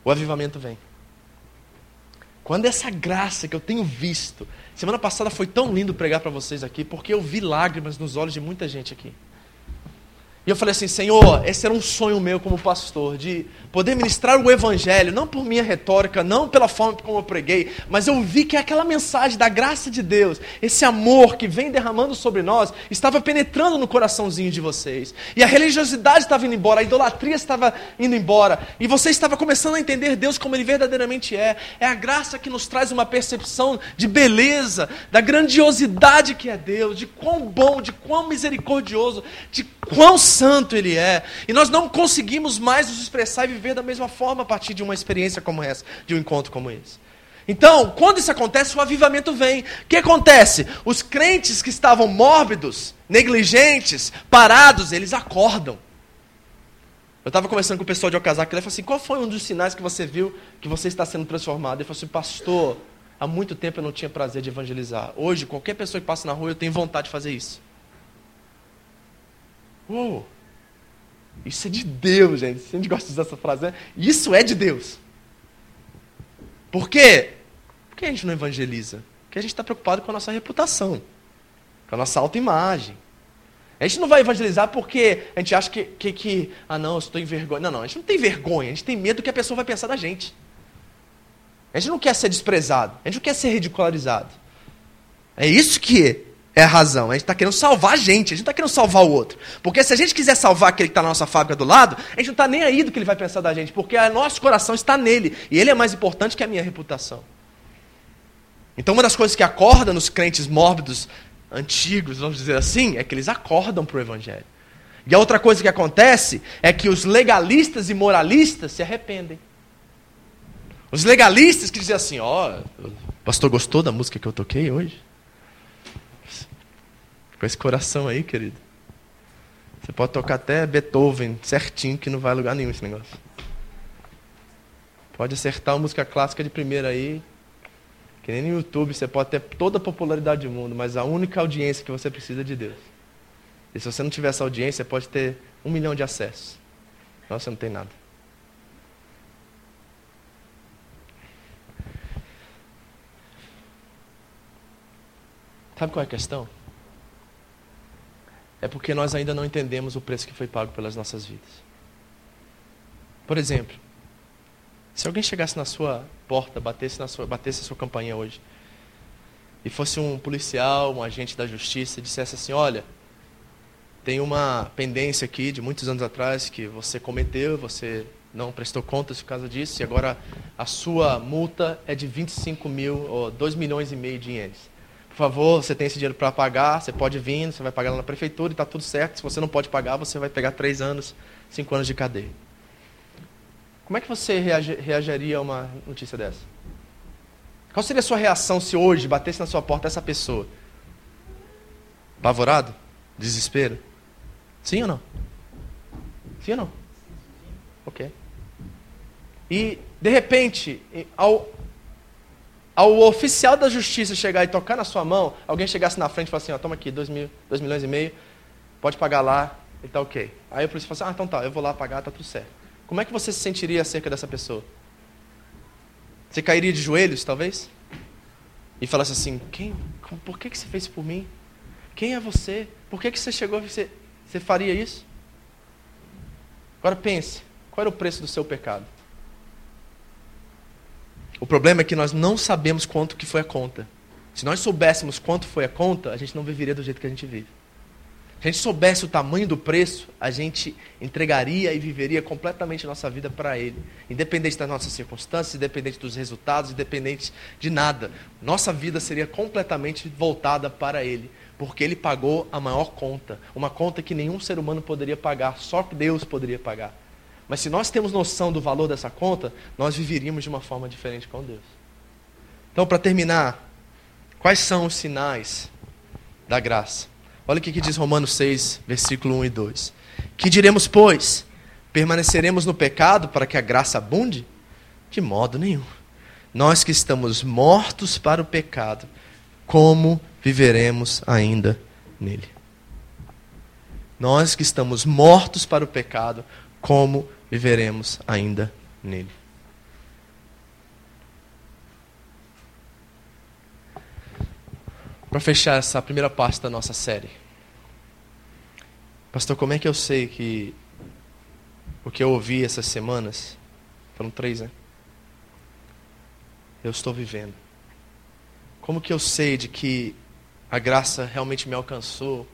o avivamento vem. Quando essa graça que eu tenho visto, semana passada foi tão lindo pregar para vocês aqui, porque eu vi lágrimas nos olhos de muita gente aqui. E eu falei assim, Senhor, esse era um sonho meu como pastor, de poder ministrar o evangelho, não por minha retórica, não pela forma como eu preguei, mas eu vi que aquela mensagem da graça de Deus, esse amor que vem derramando sobre nós, estava penetrando no coraçãozinho de vocês. E a religiosidade estava indo embora, a idolatria estava indo embora, e você estava começando a entender Deus como ele verdadeiramente é. É a graça que nos traz uma percepção de beleza, da grandiosidade que é Deus, de quão bom, de quão misericordioso, de quão santo Ele é. E nós não conseguimos mais nos expressar e viver da mesma forma a partir de uma experiência como essa, de um encontro como esse. Então, quando isso acontece, o avivamento vem. O que acontece? Os crentes que estavam mórbidos, negligentes, parados, eles acordam. Eu estava conversando com o pessoal de Okazaki, ele falou assim: qual foi um dos sinais que você viu que você está sendo transformado? Ele falou assim: pastor, há muito tempo eu não tinha prazer de evangelizar. Hoje, qualquer pessoa que passa na rua, eu tenho vontade de fazer isso. Oh, isso é de Deus, gente. Se a gente gosta de usar essa frase, né? isso é de Deus. Por quê? Por que a gente não evangeliza? Porque a gente está preocupado com a nossa reputação, com a nossa autoimagem. A gente não vai evangelizar porque a gente acha que, que, que ah não, eu estou em vergonha. Não, não, a gente não tem vergonha, a gente tem medo do que a pessoa vai pensar da gente. A gente não quer ser desprezado, a gente não quer ser ridicularizado. É isso que é a razão. A gente está querendo salvar a gente, a gente não está querendo salvar o outro. Porque se a gente quiser salvar aquele que está na nossa fábrica do lado, a gente não está nem aí do que ele vai pensar da gente, porque o nosso coração está nele. E ele é mais importante que a minha reputação. Então, uma das coisas que acorda nos crentes mórbidos, antigos, vamos dizer assim, é que eles acordam para o Evangelho. E a outra coisa que acontece é que os legalistas e moralistas se arrependem. Os legalistas que dizem assim: ó, oh, o pastor gostou da música que eu toquei hoje? Com esse coração aí, querido. Você pode tocar até Beethoven certinho, que não vai a lugar nenhum esse negócio. Pode acertar uma música clássica de primeira aí. Que nem no YouTube você pode ter toda a popularidade do mundo, mas a única audiência que você precisa é de Deus. E se você não tiver essa audiência, pode ter um milhão de acessos. Não, você não tem nada. Sabe qual é a questão? É porque nós ainda não entendemos o preço que foi pago pelas nossas vidas. Por exemplo, se alguém chegasse na sua porta, batesse, na sua, batesse a sua campainha hoje, e fosse um policial, um agente da justiça, e dissesse assim: Olha, tem uma pendência aqui de muitos anos atrás que você cometeu, você não prestou contas por causa disso, e agora a sua multa é de 25 mil, ou 2 milhões e meio de ienes por favor, você tem esse dinheiro para pagar, você pode vir, você vai pagar lá na prefeitura e está tudo certo. Se você não pode pagar, você vai pegar três anos, cinco anos de cadeia. Como é que você reagiria a uma notícia dessa? Qual seria a sua reação se hoje batesse na sua porta essa pessoa? Apavorado? Desespero? Sim ou não? Sim ou não? Ok. E, de repente, ao ao oficial da justiça chegar e tocar na sua mão, alguém chegasse na frente e falasse assim, ó, toma aqui, dois, mil, dois milhões e meio, pode pagar lá, e tá ok. Aí o polícia fala assim, ah, então tá, eu vou lá pagar, tá tudo certo. Como é que você se sentiria acerca dessa pessoa? Você cairia de joelhos, talvez? E falasse assim, quem, por que, que você fez isso por mim? Quem é você? Por que, que você chegou você, você faria isso? Agora pense, qual era o preço do seu pecado? O problema é que nós não sabemos quanto que foi a conta. Se nós soubéssemos quanto foi a conta, a gente não viveria do jeito que a gente vive. Se a gente soubesse o tamanho do preço, a gente entregaria e viveria completamente a nossa vida para Ele. Independente das nossas circunstâncias, independente dos resultados, independente de nada. Nossa vida seria completamente voltada para Ele. Porque Ele pagou a maior conta. Uma conta que nenhum ser humano poderia pagar, só Deus poderia pagar. Mas se nós temos noção do valor dessa conta, nós viveríamos de uma forma diferente com Deus. Então, para terminar, quais são os sinais da graça? Olha o que diz Romanos 6, versículo 1 e 2. Que diremos, pois? Permaneceremos no pecado para que a graça abunde? De modo nenhum. Nós que estamos mortos para o pecado, como viveremos ainda nele? Nós que estamos mortos para o pecado, como viveremos ainda nele? Para fechar essa primeira parte da nossa série. Pastor, como é que eu sei que o que eu ouvi essas semanas, foram três, né? Eu estou vivendo. Como que eu sei de que a graça realmente me alcançou?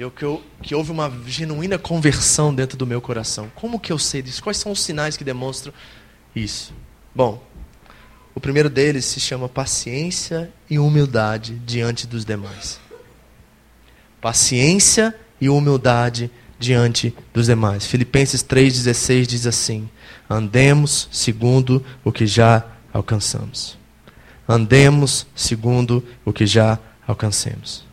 Eu, que, eu, que houve uma genuína conversão dentro do meu coração. Como que eu sei disso? Quais são os sinais que demonstram isso? Bom, o primeiro deles se chama paciência e humildade diante dos demais. Paciência e humildade diante dos demais. Filipenses 3,16 diz assim: Andemos segundo o que já alcançamos. Andemos segundo o que já alcancemos.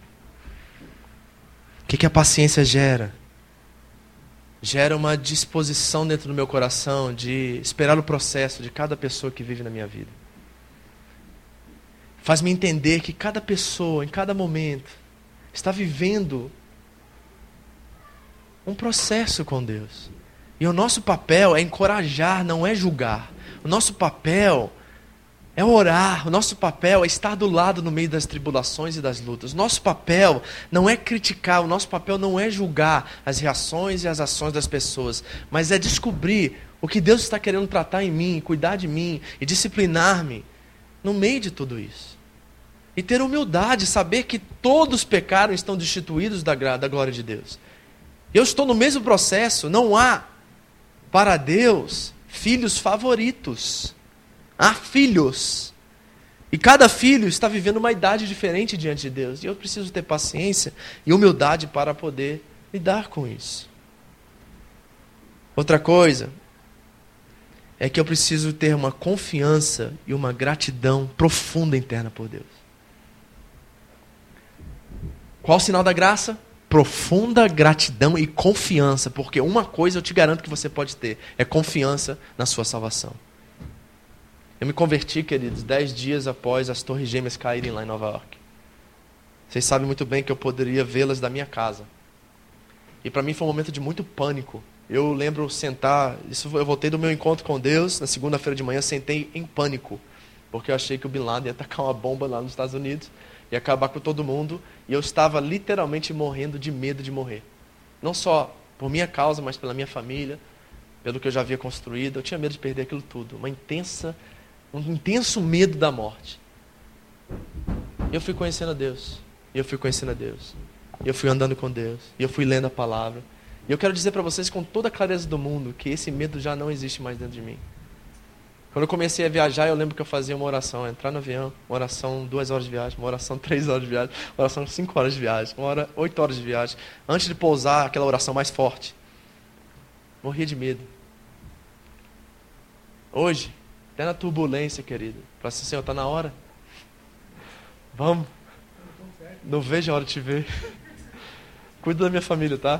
O que, que a paciência gera? Gera uma disposição dentro do meu coração de esperar o processo de cada pessoa que vive na minha vida. Faz-me entender que cada pessoa, em cada momento, está vivendo um processo com Deus. E o nosso papel é encorajar, não é julgar. O nosso papel é orar, o nosso papel é estar do lado no meio das tribulações e das lutas. Nosso papel não é criticar, o nosso papel não é julgar as reações e as ações das pessoas, mas é descobrir o que Deus está querendo tratar em mim, cuidar de mim e disciplinar-me no meio de tudo isso. E ter humildade, saber que todos pecaram e estão destituídos da, da glória de Deus. Eu estou no mesmo processo. Não há para Deus filhos favoritos. Há filhos. E cada filho está vivendo uma idade diferente diante de Deus. E eu preciso ter paciência e humildade para poder lidar com isso. Outra coisa é que eu preciso ter uma confiança e uma gratidão profunda interna por Deus. Qual o sinal da graça? profunda gratidão e confiança, porque uma coisa eu te garanto que você pode ter: é confiança na sua salvação. Eu me converti, queridos, dez dias após as Torres Gêmeas caírem lá em Nova York. Vocês sabem muito bem que eu poderia vê-las da minha casa. E para mim foi um momento de muito pânico. Eu lembro sentar, isso eu voltei do meu encontro com Deus, na segunda-feira de manhã, sentei em pânico, porque eu achei que o Bin Laden ia atacar uma bomba lá nos Estados Unidos e acabar com todo mundo. E eu estava literalmente morrendo de medo de morrer. Não só por minha causa, mas pela minha família, pelo que eu já havia construído. Eu tinha medo de perder aquilo tudo. Uma intensa, um intenso medo da morte. E eu fui conhecendo a Deus. E eu fui conhecendo a Deus. E eu fui andando com Deus. E eu fui lendo a palavra. E eu quero dizer para vocês com toda a clareza do mundo que esse medo já não existe mais dentro de mim. Quando eu comecei a viajar, eu lembro que eu fazia uma oração, entrar no avião, uma oração duas horas de viagem, uma oração três horas de viagem, uma oração cinco horas de viagem, uma hora oito horas de viagem, antes de pousar aquela oração mais forte. Morria de medo. Hoje, até na turbulência, querido, para assim, Senhor, está na hora. Vamos. Não vejo a hora de te ver. Cuida da minha família, tá?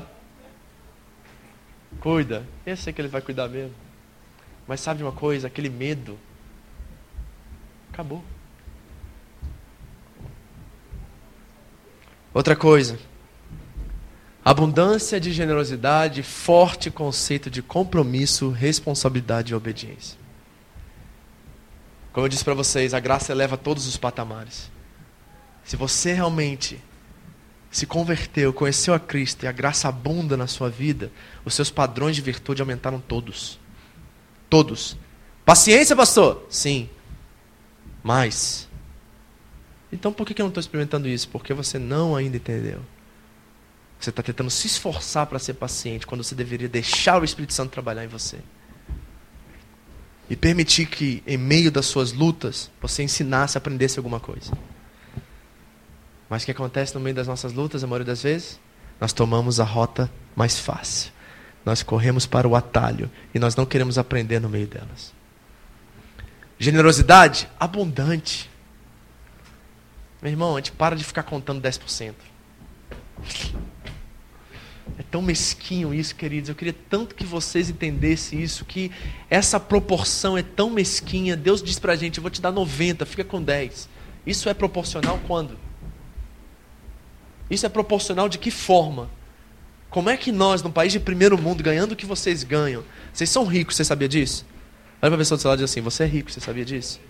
Cuida. Eu sei que ele vai cuidar mesmo. Mas sabe uma coisa? Aquele medo acabou. Outra coisa. Abundância de generosidade, forte conceito de compromisso, responsabilidade e obediência. Como eu disse para vocês, a graça eleva todos os patamares. Se você realmente se converteu, conheceu a Cristo e a graça abunda na sua vida, os seus padrões de virtude aumentaram todos. Todos. Paciência, pastor? Sim. Mais. Então por que eu não estou experimentando isso? Porque você não ainda entendeu. Você está tentando se esforçar para ser paciente, quando você deveria deixar o Espírito Santo trabalhar em você. E permitir que, em meio das suas lutas, você ensinasse, aprendesse alguma coisa. Mas o que acontece no meio das nossas lutas, a maioria das vezes? Nós tomamos a rota mais fácil. Nós corremos para o atalho e nós não queremos aprender no meio delas. Generosidade abundante. Meu irmão, a gente para de ficar contando 10%. É tão mesquinho isso, queridos. Eu queria tanto que vocês entendessem isso, que essa proporção é tão mesquinha. Deus diz pra gente: eu vou te dar 90, fica com 10. Isso é proporcional quando? Isso é proporcional de que forma? Como é que nós, num país de primeiro mundo, ganhando o que vocês ganham, vocês são ricos, você sabia disso? Olha para a pessoa do seu lado e diz assim: Você é rico, você sabia disso?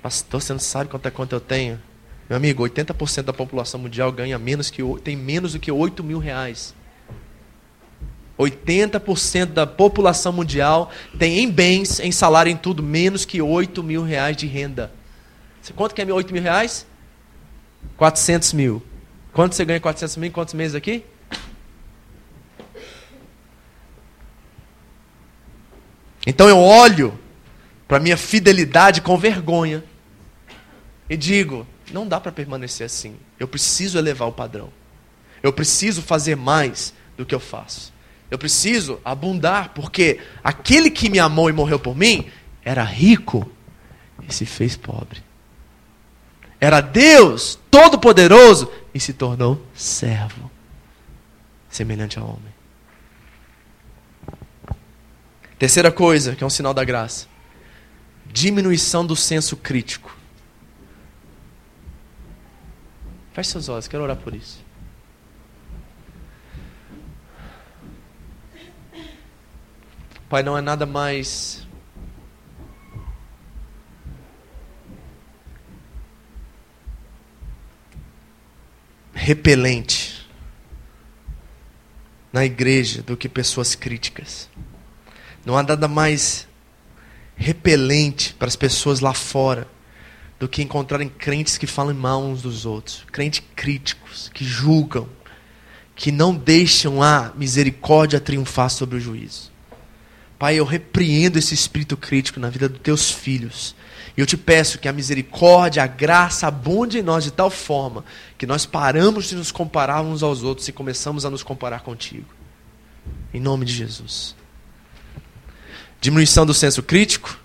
Pastor, você não sabe quanto é quanto eu tenho? Meu amigo, 80% da população mundial ganha menos que, tem menos do que 8 mil reais. 80% da população mundial tem em bens, em salário, em tudo, menos que 8 mil reais de renda. Quanto que é 8 mil reais? 400 mil. Quanto você ganha 400 mil em quantos meses aqui? Então eu olho para minha fidelidade com vergonha e digo: não dá para permanecer assim. Eu preciso elevar o padrão. Eu preciso fazer mais do que eu faço. Eu preciso abundar, porque aquele que me amou e morreu por mim era rico e se fez pobre. Era Deus Todo-Poderoso e se tornou servo, semelhante ao homem. Terceira coisa, que é um sinal da graça: diminuição do senso crítico. Feche seus olhos, quero orar por isso. Pai, não é nada mais repelente na igreja do que pessoas críticas. Não há nada mais repelente para as pessoas lá fora do que encontrarem crentes que falam mal uns dos outros, crentes críticos, que julgam, que não deixam a misericórdia triunfar sobre o juízo. Pai, eu repreendo esse espírito crítico na vida dos teus filhos. E eu te peço que a misericórdia, a graça abunde em nós de tal forma que nós paramos de nos comparar uns aos outros e começamos a nos comparar contigo. Em nome de Jesus. Diminuição do senso crítico,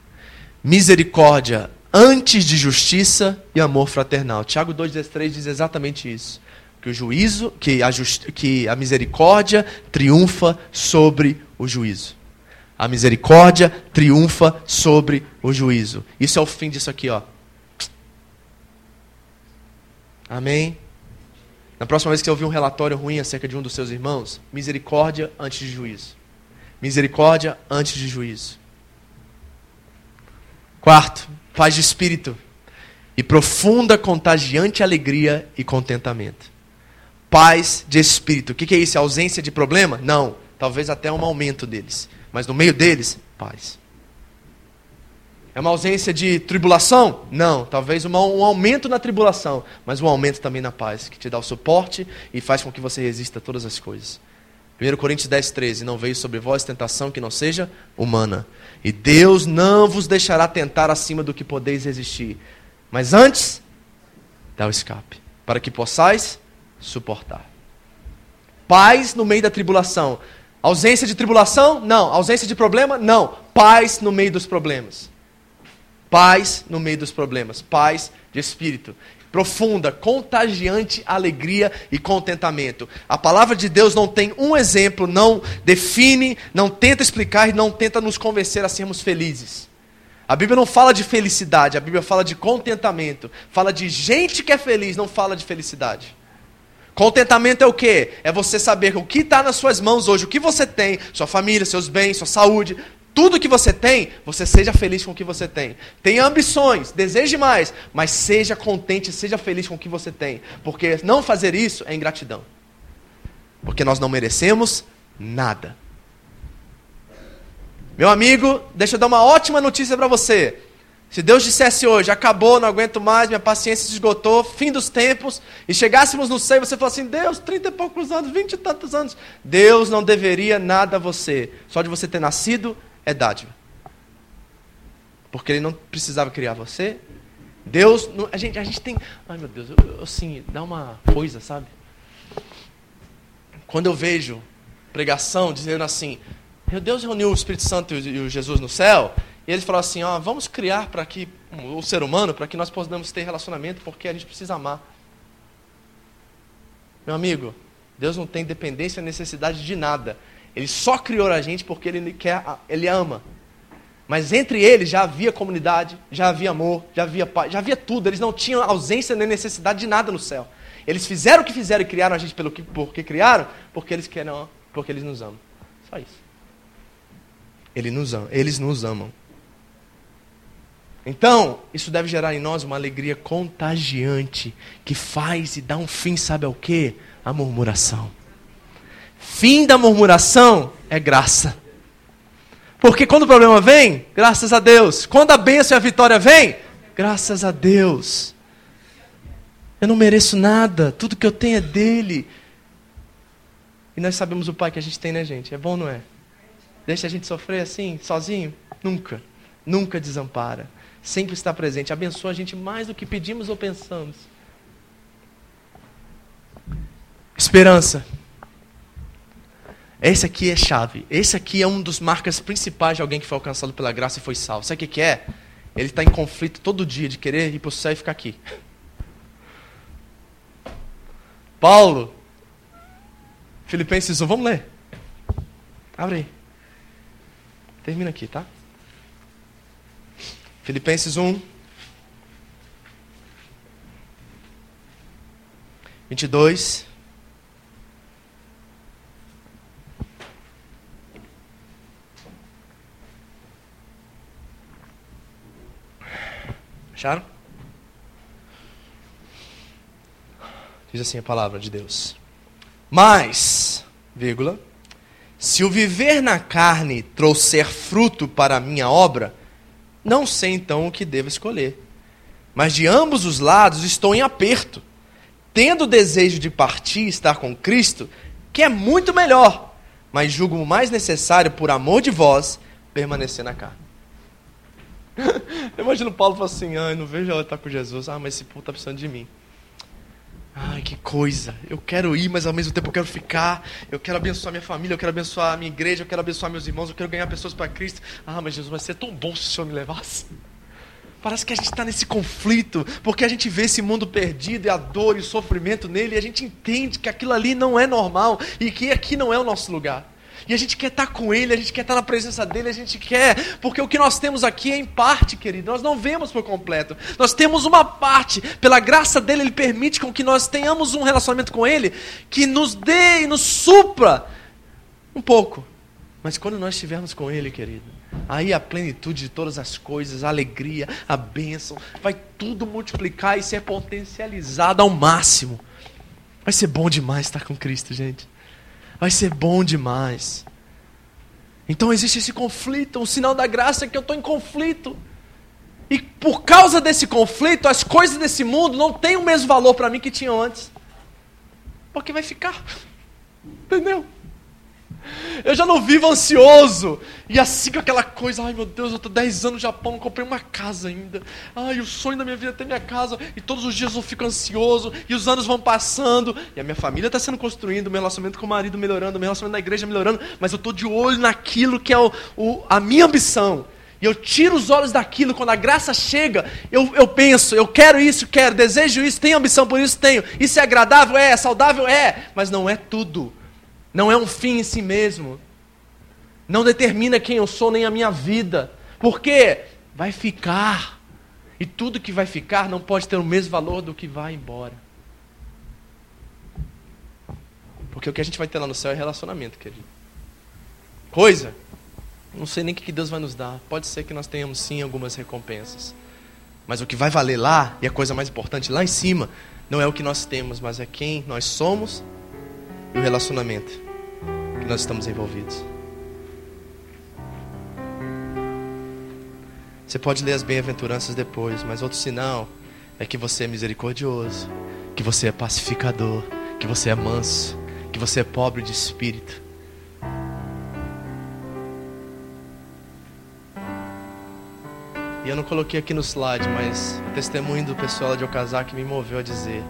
misericórdia antes de justiça e amor fraternal. Tiago 2,3 diz exatamente isso. Que o juízo, que a, just, que a misericórdia triunfa sobre o juízo. A misericórdia triunfa sobre o juízo. Isso é o fim disso aqui, ó. Amém? Na próxima vez que você ouvir um relatório ruim acerca de um dos seus irmãos, misericórdia antes de juízo. Misericórdia antes de juízo. Quarto, paz de espírito e profunda, contagiante alegria e contentamento. Paz de espírito. O que é isso? Ausência de problema? Não. Talvez até um aumento deles. Mas no meio deles, paz. É uma ausência de tribulação? Não. Talvez um aumento na tribulação, mas um aumento também na paz, que te dá o suporte e faz com que você resista a todas as coisas. 1 Coríntios 10, 13. Não veio sobre vós tentação que não seja humana. E Deus não vos deixará tentar acima do que podeis resistir. Mas antes, dá o escape, para que possais suportar. Paz no meio da tribulação. Ausência de tribulação? Não. Ausência de problema? Não. Paz no meio dos problemas. Paz no meio dos problemas. Paz de espírito. Profunda, contagiante alegria e contentamento. A palavra de Deus não tem um exemplo, não define, não tenta explicar e não tenta nos convencer a sermos felizes. A Bíblia não fala de felicidade, a Bíblia fala de contentamento. Fala de gente que é feliz, não fala de felicidade. Contentamento é o quê? É você saber o que está nas suas mãos hoje, o que você tem, sua família, seus bens, sua saúde, tudo que você tem, você seja feliz com o que você tem. Tenha ambições, deseje mais, mas seja contente, seja feliz com o que você tem. Porque não fazer isso é ingratidão. Porque nós não merecemos nada. Meu amigo, deixa eu dar uma ótima notícia para você. Se Deus dissesse hoje, acabou, não aguento mais, minha paciência se esgotou, fim dos tempos, e chegássemos no céu e você falasse assim, Deus, trinta e poucos anos, vinte e tantos anos, Deus não deveria nada a você. Só de você ter nascido é dádiva. Porque Ele não precisava criar você. Deus, a gente, a gente tem, ai meu Deus, eu, assim, dá uma coisa, sabe? Quando eu vejo pregação dizendo assim, meu Deus reuniu o Espírito Santo e o Jesus no céu, e eles falaram assim: ó, vamos criar para que o ser humano, para que nós possamos ter relacionamento, porque a gente precisa amar. Meu amigo, Deus não tem dependência, necessidade de nada. Ele só criou a gente porque ele quer, ele ama. Mas entre eles já havia comunidade, já havia amor, já havia paz, já havia tudo. Eles não tinham ausência nem necessidade de nada no céu. Eles fizeram o que fizeram e criaram a gente pelo que, porque criaram, porque eles querem, porque eles nos amam. Só isso. Ele nos ama, eles nos amam. Então, isso deve gerar em nós uma alegria contagiante que faz e dá um fim, sabe ao que? A murmuração. Fim da murmuração é graça. Porque quando o problema vem, graças a Deus. Quando a bênção e a vitória vem, graças a Deus. Eu não mereço nada, tudo que eu tenho é dele. E nós sabemos o pai que a gente tem, né, gente? É bom, não é? Deixa a gente sofrer assim, sozinho? Nunca. Nunca desampara sempre está presente. Abençoa a gente mais do que pedimos ou pensamos. Esperança. Esse aqui é chave. Esse aqui é um dos marcas principais de alguém que foi alcançado pela graça e foi salvo. Sabe o que é? Ele está em conflito todo dia de querer ir para o céu e ficar aqui. Paulo, Filipenses 1, vamos ler. Abre aí. Termina aqui, tá? Filipenses 1. 22. Acharam? Diz assim a palavra de Deus. Mas, vírgula, se o viver na carne trouxer fruto para a minha obra, não sei então o que devo escolher. Mas de ambos os lados estou em aperto, tendo o desejo de partir e estar com Cristo, que é muito melhor, mas julgo mais necessário, por amor de vós, permanecer na carne. Imagina o Paulo falando assim: ah, não vejo ela estar com Jesus, ah, mas esse povo está precisando de mim. Ai, que coisa. Eu quero ir, mas ao mesmo tempo eu quero ficar. Eu quero abençoar minha família, eu quero abençoar a minha igreja, eu quero abençoar meus irmãos, eu quero ganhar pessoas para Cristo. Ah, mas Jesus, vai ser tão bom se o Senhor me levasse. Parece que a gente está nesse conflito, porque a gente vê esse mundo perdido e a dor e o sofrimento nele, e a gente entende que aquilo ali não é normal e que aqui não é o nosso lugar. E a gente quer estar com Ele, a gente quer estar na presença dEle, a gente quer, porque o que nós temos aqui é em parte, querido, nós não vemos por completo. Nós temos uma parte, pela graça dEle, Ele permite com que nós tenhamos um relacionamento com Ele que nos dê e nos supra um pouco. Mas quando nós estivermos com Ele, querido, aí a plenitude de todas as coisas, a alegria, a bênção, vai tudo multiplicar e ser potencializado ao máximo. Vai ser bom demais estar com Cristo, gente. Vai ser bom demais. Então existe esse conflito, um sinal da graça é que eu estou em conflito. E por causa desse conflito, as coisas desse mundo não têm o mesmo valor para mim que tinham antes. Porque vai ficar. Entendeu? Eu já não vivo ansioso. E assim com aquela coisa, ai meu Deus, eu estou 10 anos no Japão, não comprei uma casa ainda. Ai, o sonho da minha vida é ter minha casa. E todos os dias eu fico ansioso. E os anos vão passando. E a minha família está sendo construindo, meu relacionamento com o marido melhorando, meu relacionamento na igreja melhorando. Mas eu estou de olho naquilo que é o, o, a minha ambição. E eu tiro os olhos daquilo, quando a graça chega, eu, eu penso, eu quero isso, quero, desejo isso, tenho ambição por isso, tenho. Isso é agradável? É, é saudável? É, mas não é tudo não é um fim em si mesmo, não determina quem eu sou nem a minha vida, porque vai ficar, e tudo que vai ficar não pode ter o mesmo valor do que vai embora. Porque o que a gente vai ter lá no céu é relacionamento, querido. Coisa Não sei nem o que Deus vai nos dar. Pode ser que nós tenhamos sim algumas recompensas. Mas o que vai valer lá, e a coisa mais importante lá em cima, não é o que nós temos, mas é quem nós somos e o relacionamento que nós estamos envolvidos. Você pode ler as bem-aventuranças depois, mas outro sinal é que você é misericordioso, que você é pacificador, que você é manso, que você é pobre de espírito. E eu não coloquei aqui no slide, mas o testemunho do pessoal de Okazaki me moveu a dizer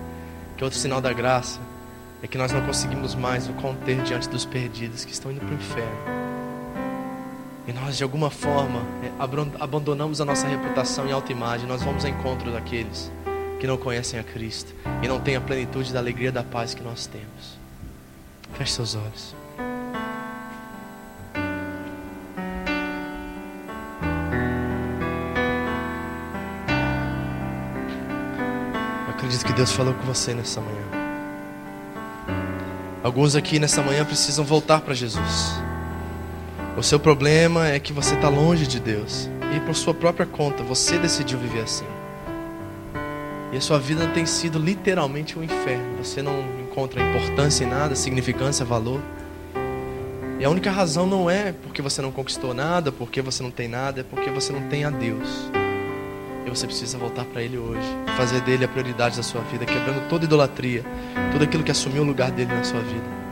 que outro sinal da graça é que nós não conseguimos mais o conter diante dos perdidos que estão indo para o inferno. E nós, de alguma forma, é, abandonamos a nossa reputação em autoimagem. Nós vamos ao encontro daqueles que não conhecem a Cristo e não têm a plenitude da alegria e da paz que nós temos. Feche seus olhos. acredito que Deus falou com você nessa manhã. Alguns aqui nessa manhã precisam voltar para Jesus. O seu problema é que você está longe de Deus e por sua própria conta você decidiu viver assim. E a sua vida tem sido literalmente um inferno. Você não encontra importância em nada, significância, valor. E a única razão não é porque você não conquistou nada, porque você não tem nada, é porque você não tem a Deus. E você precisa voltar para Ele hoje, fazer dele a prioridade da sua vida, quebrando toda idolatria, tudo aquilo que assumiu o lugar dele na sua vida.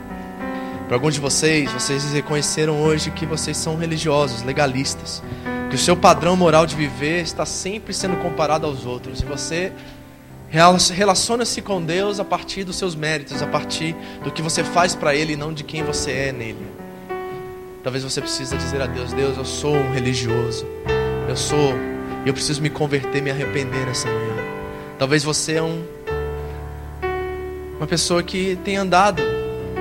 Para alguns de vocês, vocês reconheceram hoje que vocês são religiosos, legalistas, que o seu padrão moral de viver está sempre sendo comparado aos outros, e você relaciona-se com Deus a partir dos seus méritos, a partir do que você faz para Ele e não de quem você é nele. Talvez você precise dizer a Deus: Deus, eu sou um religioso, eu sou e eu preciso me converter, me arrepender nessa manhã. Talvez você é um uma pessoa que tem andado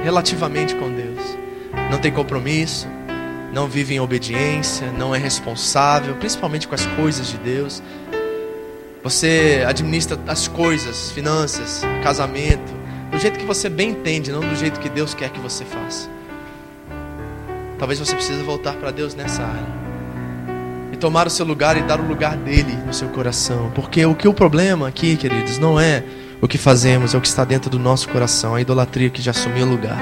relativamente com Deus. Não tem compromisso, não vive em obediência, não é responsável, principalmente com as coisas de Deus. Você administra as coisas, finanças, casamento, do jeito que você bem entende, não do jeito que Deus quer que você faça. Talvez você precise voltar para Deus nessa área tomar o seu lugar e dar o lugar dele no seu coração. Porque o que o problema aqui, queridos, não é o que fazemos, é o que está dentro do nosso coração, a idolatria que já assumiu lugar.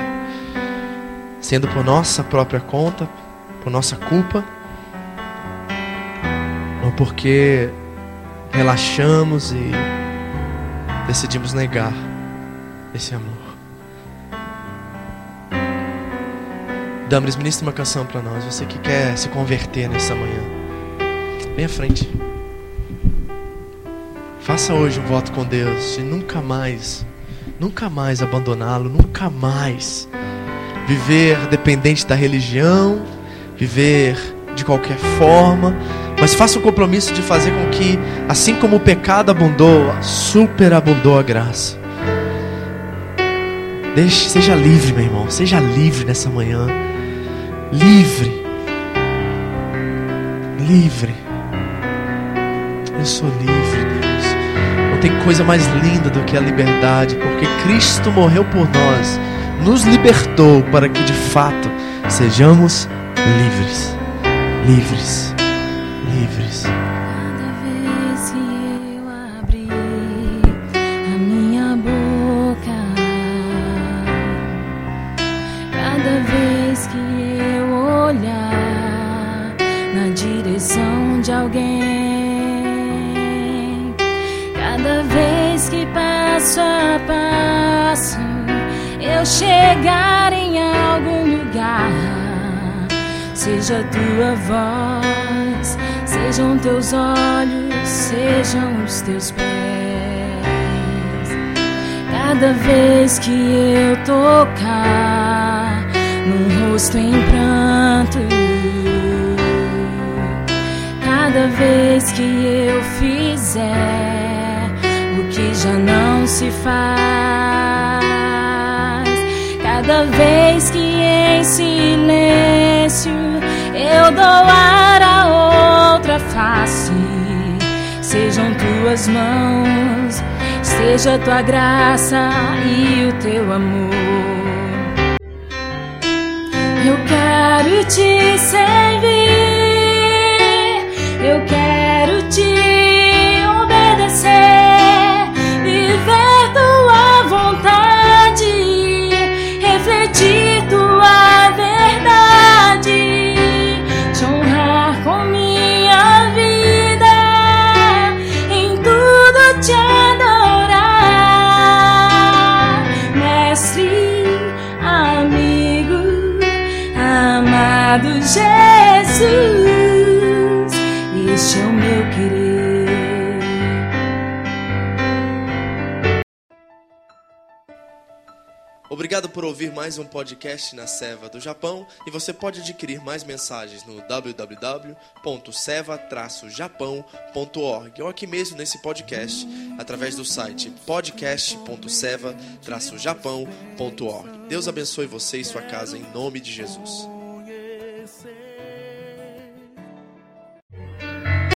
Sendo por nossa própria conta, por nossa culpa, ou porque relaxamos e decidimos negar esse amor. Dambres, ministra uma canção para nós, você que quer se converter nessa manhã. Vem à frente. Faça hoje um voto com Deus de nunca mais, nunca mais abandoná-lo, nunca mais viver dependente da religião, viver de qualquer forma, mas faça o compromisso de fazer com que, assim como o pecado abundou, superabundou a graça. Deixe, seja livre, meu irmão, seja livre nessa manhã. Livre. Livre. Eu sou livre, Deus. Não tem coisa mais linda do que a liberdade, porque Cristo morreu por nós, nos libertou para que de fato sejamos livres. Livres. Livres. Seja a tua voz, sejam teus olhos, sejam os teus pés. Cada vez que eu tocar num rosto em pranto, cada vez que eu fizer o que já não se faz Cada vez que em silêncio eu dou ar a outra face, sejam tuas mãos, seja tua graça e o teu amor. Eu quero te servir. Eu quero te obedecer, viver amado Jesus. Este é o meu querer. Obrigado por ouvir mais um podcast na Seva do Japão e você pode adquirir mais mensagens no www.seva-japão.org ou aqui mesmo nesse podcast através do site podcast.seva-japão.org. Deus abençoe você e sua casa em nome de Jesus.